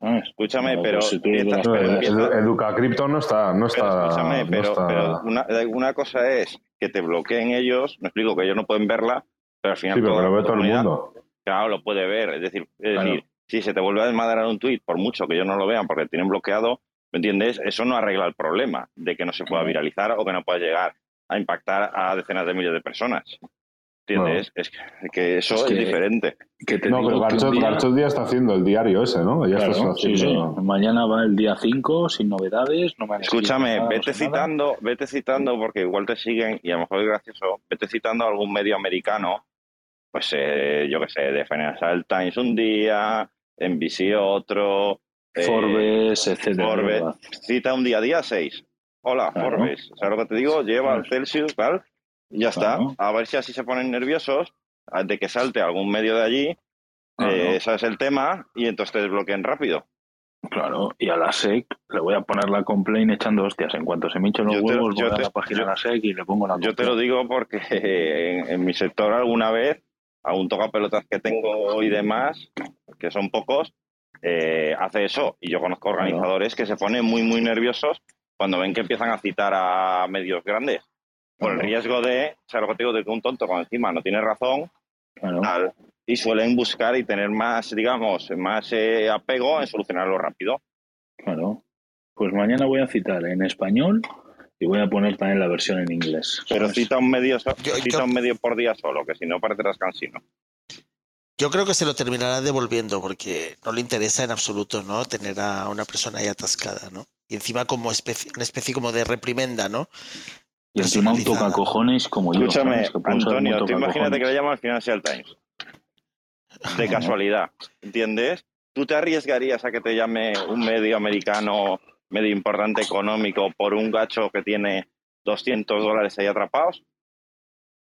¿Sabes? Escúchame, No, pero, pues si tú pero empieza- Edu- Educa Crypto no está, no pero está, escúchame, no pero, está- pero una, una cosa es que te bloqueen ellos, me explico que ellos no pueden verla, pero al final Sí, pero lo ve todo el mundo. Claro, lo puede ver. Es decir, es Claro. decir, si se te vuelve a desmadrar un tweet, por mucho que ellos no lo vean porque tienen bloqueado, ¿me entiendes? Eso no arregla el problema de que no se pueda viralizar o que no pueda llegar a impactar a decenas de miles de personas. ¿Entiendes? Es que, eso Es es, que- diferente. Que te No, pero Garchot, día- Garchot ya está haciendo el diario ese, ¿no? Ya Claro, está sí, sí. haciendo... Mañana va el día 5 sin novedades. No me Escúchame, nada, no vete sé nada. citando, vete citando, porque igual te siguen y a lo mejor es gracioso, vete citando a algún medio americano, pues eh, yo qué sé, de Financial Times un día, NBC otro, eh, Forbes, etcétera. Forbes, cita un día a día seis. Hola, Claro. Forbes. ¿Sabes lo que te digo? Lleva el Claro. Celsius, tal, y ya Claro. está. A ver si así se ponen nerviosos de que salte algún medio de allí, Claro. eh, ese es el tema, y entonces te desbloqueen rápido. Claro, y a la SEC le voy a poner la complaint echando hostias. En cuanto se me hinchen los Yo huevos, yo voy a te- la página yo- de la SEC y le pongo la Yo te lo digo porque en, en mi sector alguna vez, a un tocapelotas que tengo y demás, que son pocos, eh, hace eso. Y yo conozco organizadores que se ponen muy, muy nerviosos cuando ven que empiezan a citar a medios grandes. Por el riesgo de, o sea, lo que te digo, de que un tonto cuando encima no tiene razón, Claro. tal, y suelen buscar y tener más, digamos, más eh, apego en solucionarlo rápido. Claro. Pues mañana voy a citar en español y voy a poner también la versión en inglés. Pero ¿sabes? cita un medio, Yo- cita yo- un medio por día solo, que si no parecerás cansino. Yo creo que se lo terminará devolviendo porque no le interesa en absoluto, ¿no? Tener a una persona ahí atascada, ¿no? Y encima como especie, una especie como de reprimenda, ¿no? Y encima un personalizada. tocacojones como yo. Escúchame, Antonio, tú imagínate que le llaman al Financial Times. De casualidad, ¿entiendes? ¿Tú te arriesgarías a que te llame un medio americano, medio importante económico, por un gacho que tiene 200 dólares ahí atrapados?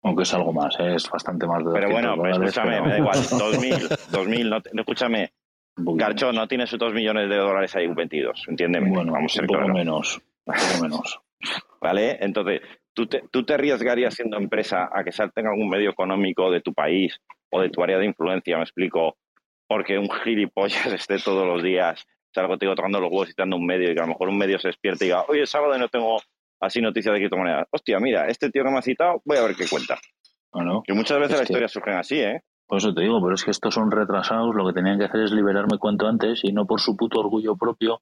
Aunque es algo más, ¿eh? es bastante más de Pero 200 bueno, dólares, escúchame, pero- me da igual, 2.000, 2.000, no, te- escúchame, Garcho no tiene sus 2 millones de dólares ahí metidos, entiéndeme, Bueno, vamos a ser un poco claros. menos. Un poco menos. ¿Vale? Entonces, ¿tú te, ¿tú te arriesgarías siendo empresa a que salten algún medio económico de tu país o de tu área de influencia, me explico? Porque un gilipollas esté todos los días, salgo contigo tocando los huevos y dando un medio y que a lo mejor un medio se despierte y diga, oye, es sábado y no tengo así noticias de criptomonedas. Hostia, mira, este tío que me ha citado, voy a ver qué cuenta. Que muchas veces Es las historias surgen así, ¿eh? por eso te digo, pero es que estos son retrasados, lo que tenían que hacer es liberarme cuanto antes y no por su puto orgullo propio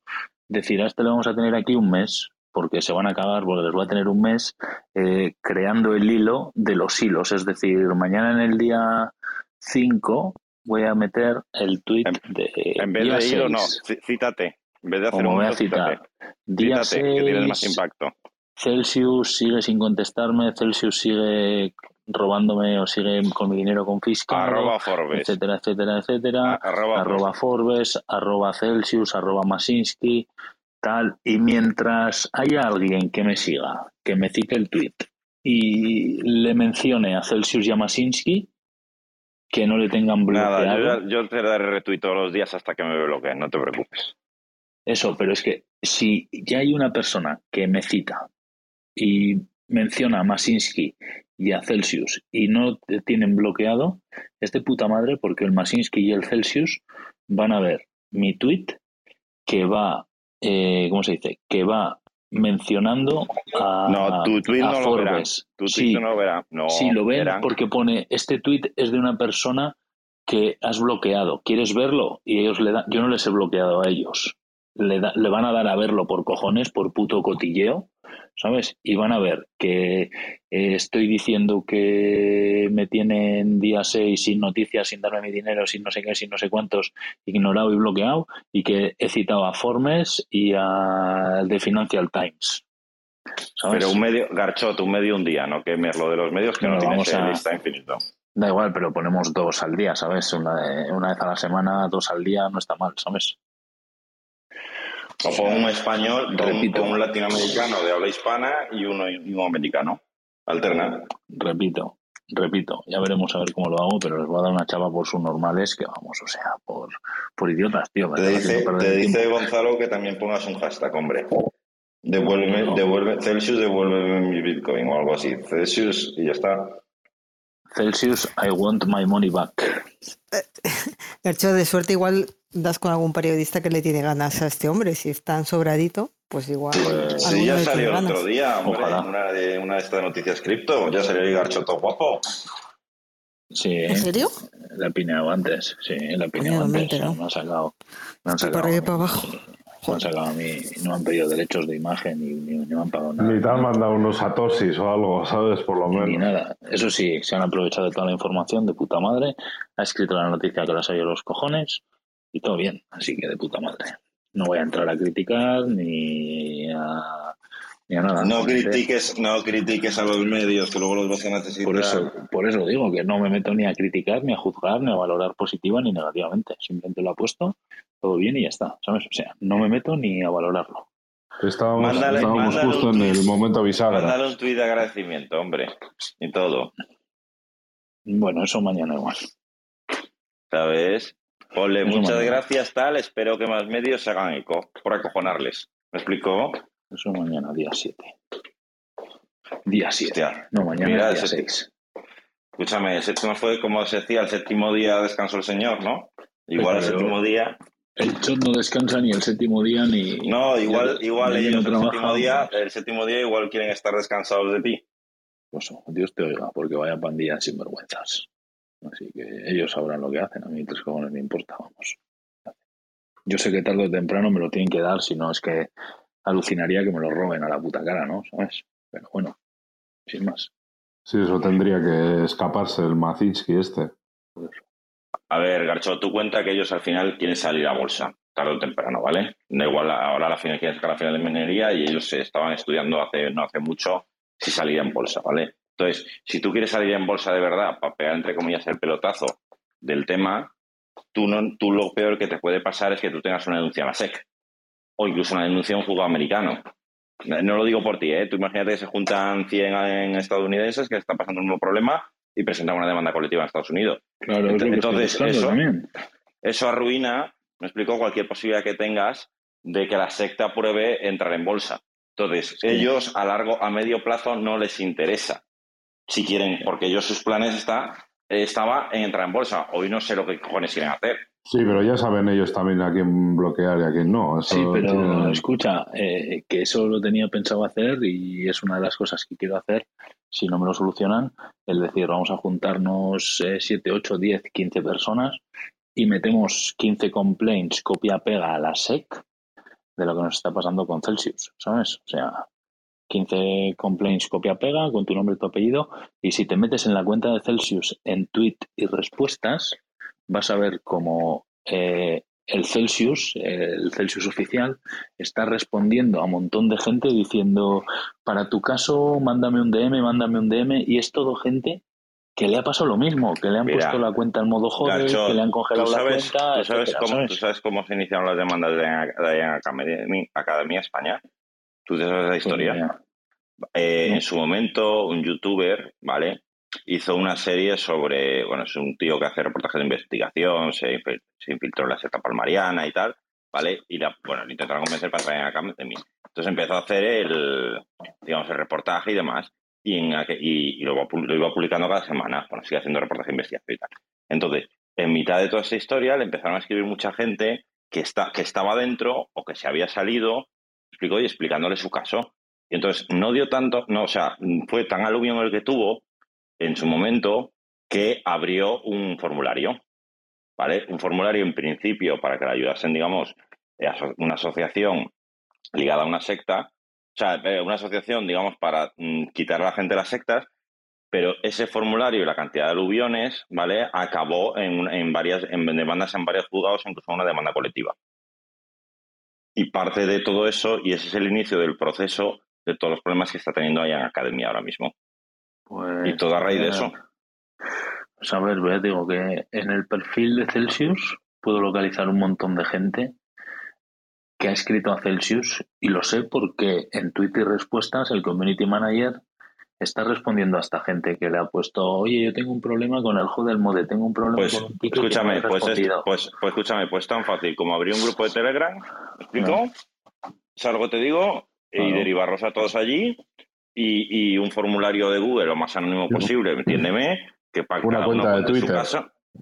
decir a este le vamos a tener aquí un mes, porque se van a acabar, porque les voy a tener un mes eh, creando el hilo de los hilos. Es decir, mañana en el día 5 voy a meter el tweet de. En vez día de ir o no, 6. cí- cítate. En vez de hacer Como un voy a citar. cítate. Día Cítate, que tiene más 6, impacto. Celsius sigue sin contestarme, Celsius sigue robándome o sigue con mi dinero confiscado, Arroba Forbes. etcétera, etcétera, etcétera. Arroba, arroba Forbes, arroba Celsius, arroba Masinski, tal. Y mientras haya alguien que me siga, que me cite el tweet y le mencione a Celsius y a Masinski, que no le tengan bloqueado. Nada, yo te daré retweet todos los días hasta que me bloqueen, no te preocupes. Eso, pero es que si ya hay una persona que me cita y menciona a Masinski y a Celsius y no te tienen bloqueado, es de puta madre porque el Masinski y el Celsius van a ver mi tweet que va, eh, ¿cómo se dice? Que va mencionando a, No, tu tweet no lo. Forbes. Tu Sí, no lo. No, Sí, lo ven verán. porque pone, este tweet es de una persona que has bloqueado. ¿Quieres verlo? Y ellos le dan, yo no les he bloqueado a ellos. Le, da- le van a dar a verlo por cojones, por puto cotilleo, ¿sabes? Y van a ver que eh, estoy diciendo que me tienen día 6 sin noticias, sin darme mi dinero, sin no sé qué, sin no sé cuántos, ignorado y bloqueado, y que he citado a Formes y a The Financial Times. ¿sabes? Pero un medio, Garchot, un medio un día, no que me lo de los medios que No, no, vamos a- lista infinito. Da igual, pero ponemos dos al día, ¿sabes? Una, de- una vez a la semana, dos al día, no está mal, ¿sabes? O pongo un español, Repito. un latinoamericano de habla hispana y uno, y un americano. Alterna. Repito, repito, ya veremos a ver cómo lo hago, pero les voy a dar una chava por sus normales que vamos, o sea, por, por idiotas, tío. Te dice, te. Gonzalo que también pongas un hashtag, hombre. Devuelve, No. devuelve, Celsius, devuelve mi Bitcoin o algo así. Celsius y ya está. Celsius, I want my money back. Garcho, de suerte igual das con algún periodista que le tiene ganas a este hombre. Si es tan sobradito, pues igual. Pues, Sí, ya salió ganas. otro día, hombre, Ojalá. en una de, una de estas noticias cripto. Ya salió el garchoto guapo. Sí, ¿En serio? la he pineado antes, sí, la he antes. Me han sacado, me han sacado, para arriba y para abajo. Sacado a mí, no me han pedido derechos de imagen ni, ni, ni me han pagado nada. Ni te han mandado unos satosis o algo, ¿sabes? Por lo Ni menos. nada. Eso sí, se han aprovechado de toda la información de puta madre. Ha escrito la noticia que las ha ido los cojones y todo bien. Así que de puta madre. No voy a entrar a criticar ni a, nada. No Simplemente- critiques, no critiques a los medios, que luego los vas a necesitar. Por eso, por eso digo que no me meto ni a criticar, ni a juzgar, ni a valorar positiva ni negativamente. Simplemente lo ha puesto, todo bien y ya está. ¿Sabes? O sea, no me meto ni a valorarlo. Estábamos, Mándale- estábamos mándale justo en el momento bisagra. Mándale un tuit de agradecimiento, hombre. Y todo. Bueno, eso mañana igual. ¿Sabes? Ponle Eso muchas mañana. gracias, tal. Espero que más medios se hagan eco. Por acojonarles. ¿Me explico? Eso mañana, día 7. Día 7. Hostia. No, mañana Mira, día ese- 6. Escúchame, el séptimo fue, como se decía, el séptimo día descansó el Señor, ¿no? Igual el séptimo día. El shot no descansa ni el séptimo día ni. No, igual, igual ellos el séptimo día, el séptimo día igual quieren estar descansados de ti. Pues Dios te oiga, porque vaya pandilla sin vergüenzas. Así que ellos sabrán lo que hacen. A mí tres cojones me importa, vamos. Yo sé que tarde o temprano me lo tienen que dar, si no es que alucinaría que me lo roben a la puta cara, ¿no? ¿Sabes? Pero bueno, sin más. Sí, eso tendría que escaparse el Mazinski este. A ver, Garcho, tú cuenta que ellos al final quieren salir a bolsa, tarde o temprano, ¿vale? Da igual, ahora la final quieren sacar la final de minería y ellos se estaban estudiando hace no hace mucho si salía en bolsa, ¿vale? Entonces, si tú quieres salir en bolsa de verdad para pegar entre comillas el pelotazo del tema, tú no, tú lo peor que te puede pasar es que tú tengas una denuncia en la SEC o incluso una denuncia en un juzgado americano. No lo digo por ti, ¿eh? Tú imagínate que se juntan 100 en estadounidenses que están pasando un mismo problema y presentan una demanda colectiva en Estados Unidos. Claro, Entonces, eso- también. Eso arruina, me explico, cualquier posibilidad que tengas de que la secta apruebe entrar en bolsa. Entonces, Sí. ellos a largo, a medio plazo no les interesa. Si quieren, porque ellos sus planes está, estaba en entrar en bolsa. Hoy no sé lo que cojones quieren hacer. Sí, pero ya saben ellos también a quién bloquear y a quién no. Eso Sí, pero tiene- escucha, eh, que eso lo tenía pensado hacer y es una de las cosas que quiero hacer si no me lo solucionan, el decir, vamos a juntarnos 7, 8, 10, 15 personas y metemos 15 complaints copia-pega a la SEC de lo que nos está pasando con Celsius, ¿sabes? O sea, 15 complaints copia-pega con tu nombre y tu apellido y si te metes en la cuenta de Celsius en tweet y respuestas, vas a ver como eh, el Celsius, el Celsius oficial, está respondiendo a un montón de gente diciendo, para tu caso, mándame un DM, mándame un DM, y es todo gente que le ha pasado lo mismo, que le han Mira, puesto la cuenta en modo joder, que le han congelado ¿tú sabes, la cuenta. tú sabes etcétera, cómo, ¿sabes? tú sabes cómo se iniciaron las demandas de Diana Academia, Academia España? ¿Tú te sabes la historia? Pues mira, Eh. En su momento, un youtuber, ¿vale? Hizo una serie sobre, bueno, es un tío que hace reportajes de investigación, se, infil- se infiltró en la secta palmariana y tal, ¿vale? Y la, bueno, le intentaron convencer para traer a Academy. Entonces empezó a hacer el, digamos, el reportaje y demás, y, en y, y lo, lo iba publicando cada semana, bueno, sigue haciendo reportaje de investigación y tal. Entonces, en mitad de toda esta historia le empezaron a escribir mucha gente que, está, que estaba dentro o que se había salido, explicó y explicándole su caso. Y entonces no dio tanto, no, o sea, fue tan aluvión el que tuvo en su momento que abrió un formulario, ¿vale? Un formulario en principio para que le ayudasen, digamos, eh, una asociación ligada a una secta, o sea, eh, una asociación, digamos, para mm, quitar a la gente las sectas, pero ese formulario y la cantidad de aluviones, ¿vale? Acabó en, en varias, en demandas en varios juzgados, incluso una demanda colectiva. Y parte de todo eso, y ese es el inicio del proceso de todos los problemas que está teniendo ahí en Academia ahora mismo. Pues, Y todo a raíz de eso. Pues a ver, ve, digo que en el perfil de Celsius puedo localizar un montón de gente que ha escrito a Celsius y lo sé porque en Twitter y respuestas el community manager está respondiendo a esta gente que le ha puesto, oye, yo tengo un problema con el juego del mode, tengo un problema Pues con un que escúchame, he pues, es- respondido". pues, pues escúchame, pues tan fácil como abrir un grupo de Telegram, ¿me explico? Salgo, te digo, y derivarlos a todos allí, y, y un formulario de Google lo más anónimo posible, entiéndeme, que para que Una cada uno cuenta de su Twitter.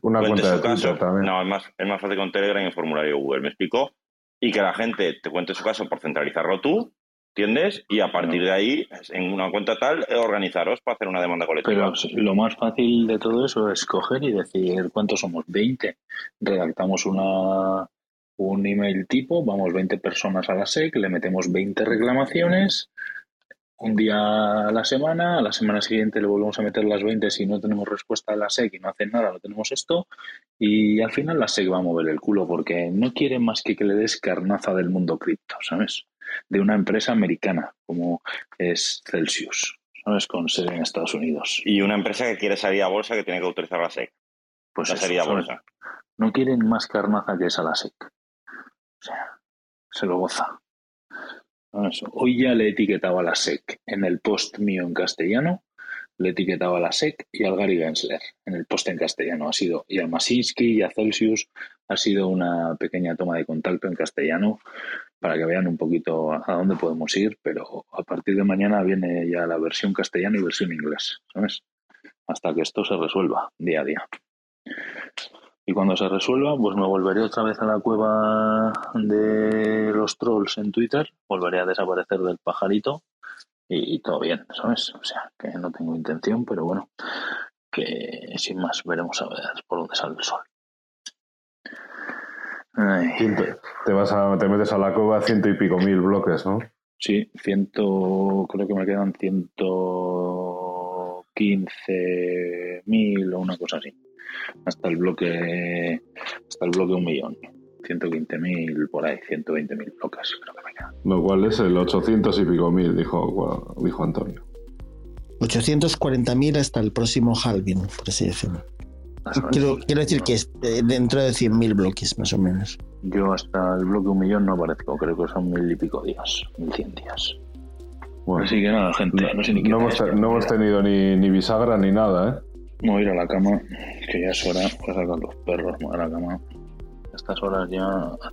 Una cuenta de su Twitter caso. también. No, es más, es más fácil con Telegram y el formulario de Google, ¿me explico? Y que la gente te cuente su caso por centralizarlo tú, ¿entiendes? Y a partir de ahí, en una cuenta tal, organizaros para hacer una demanda colectiva. Pero lo más fácil de todo eso es coger y decir cuántos somos, 20. Redactamos una, un email tipo, vamos 20 personas a la SEC, le metemos 20 reclamaciones, un día a la semana, a la semana siguiente le volvemos a meter las 20 si no tenemos respuesta de la SEC y no hacen nada, no tenemos esto, y al final la SEC va a mover el culo porque no quieren más que que le des carnaza del mundo cripto, ¿sabes? De una empresa americana como es Celsius. ¿sabes? Con sede en Estados Unidos. Y una empresa que quiere salir a bolsa que tiene que autorizar la SEC. Pues la eso, salida a bolsa. No quieren más carnaza que esa la SEC. O sea, se lo goza. ¿Sabes? Hoy ya le etiquetaba a la SEC en el post mío en castellano, le etiquetaba a la SEC y al Gary Gensler en el post en castellano. Ha sido, y a Masinski y a Celsius ha sido una pequeña toma de contacto en castellano para que vean un poquito a dónde podemos ir, pero a partir de mañana viene ya la versión castellano y versión inglés, ¿sabes? Hasta que esto se resuelva día a día. Y cuando se resuelva, pues me volveré otra vez a la cueva de los trolls en Twitter, volveré a desaparecer del pajarito y, y todo bien, ¿sabes? O sea, que no tengo intención, pero bueno, que sin más veremos a ver por dónde sale el sol. Ciento- te vas a, te metes a la cueva ciento y pico mil bloques, ¿no? sí, ciento, creo que me quedan ciento quince mil o una cosa así. Hasta el bloque, hasta el bloque un millón. 115.000 por ahí, 120.000 bloques creo que me quedan. Lo cual es el 800 y pico mil, dijo, dijo Antonio. 840.000 hasta el próximo halving, por así decirlo. Quiero, quiero decir que es eh, dentro de 100.000 bloques, más o menos. Yo hasta el bloque un millón no aparezco, creo que son mil y pico días, mil cien días. Bueno, Así que nada, gente, no, sé ni qué no hemos, no hemos tenido ni, ni bisagra ni nada, ¿eh? Voy a ir a la cama, que ya es hora, voy a sacar los perros, voy a la cama. A estas horas ya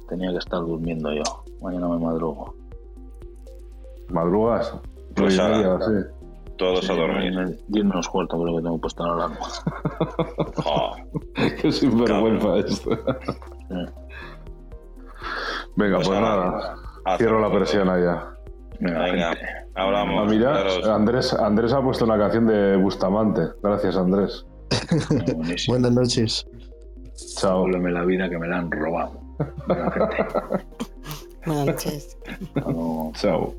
tenía que estar durmiendo yo. Mañana me madrugo. Madrugas. Pues sí. Todos a dormir. 10 menos cuarto creo que tengo puesta la alarma. Oh, Qué sinvergüenza esto. Venga, Pues pues, nada, Cierro la persiana ya. Venga, hablamos. Ah, mira. Andrés, Andrés ha puesto una canción de Bustamante. Gracias, Andrés. Buenas noches. Chao. Devuélveme la vida que me la han robado. Buenas noches. Chao.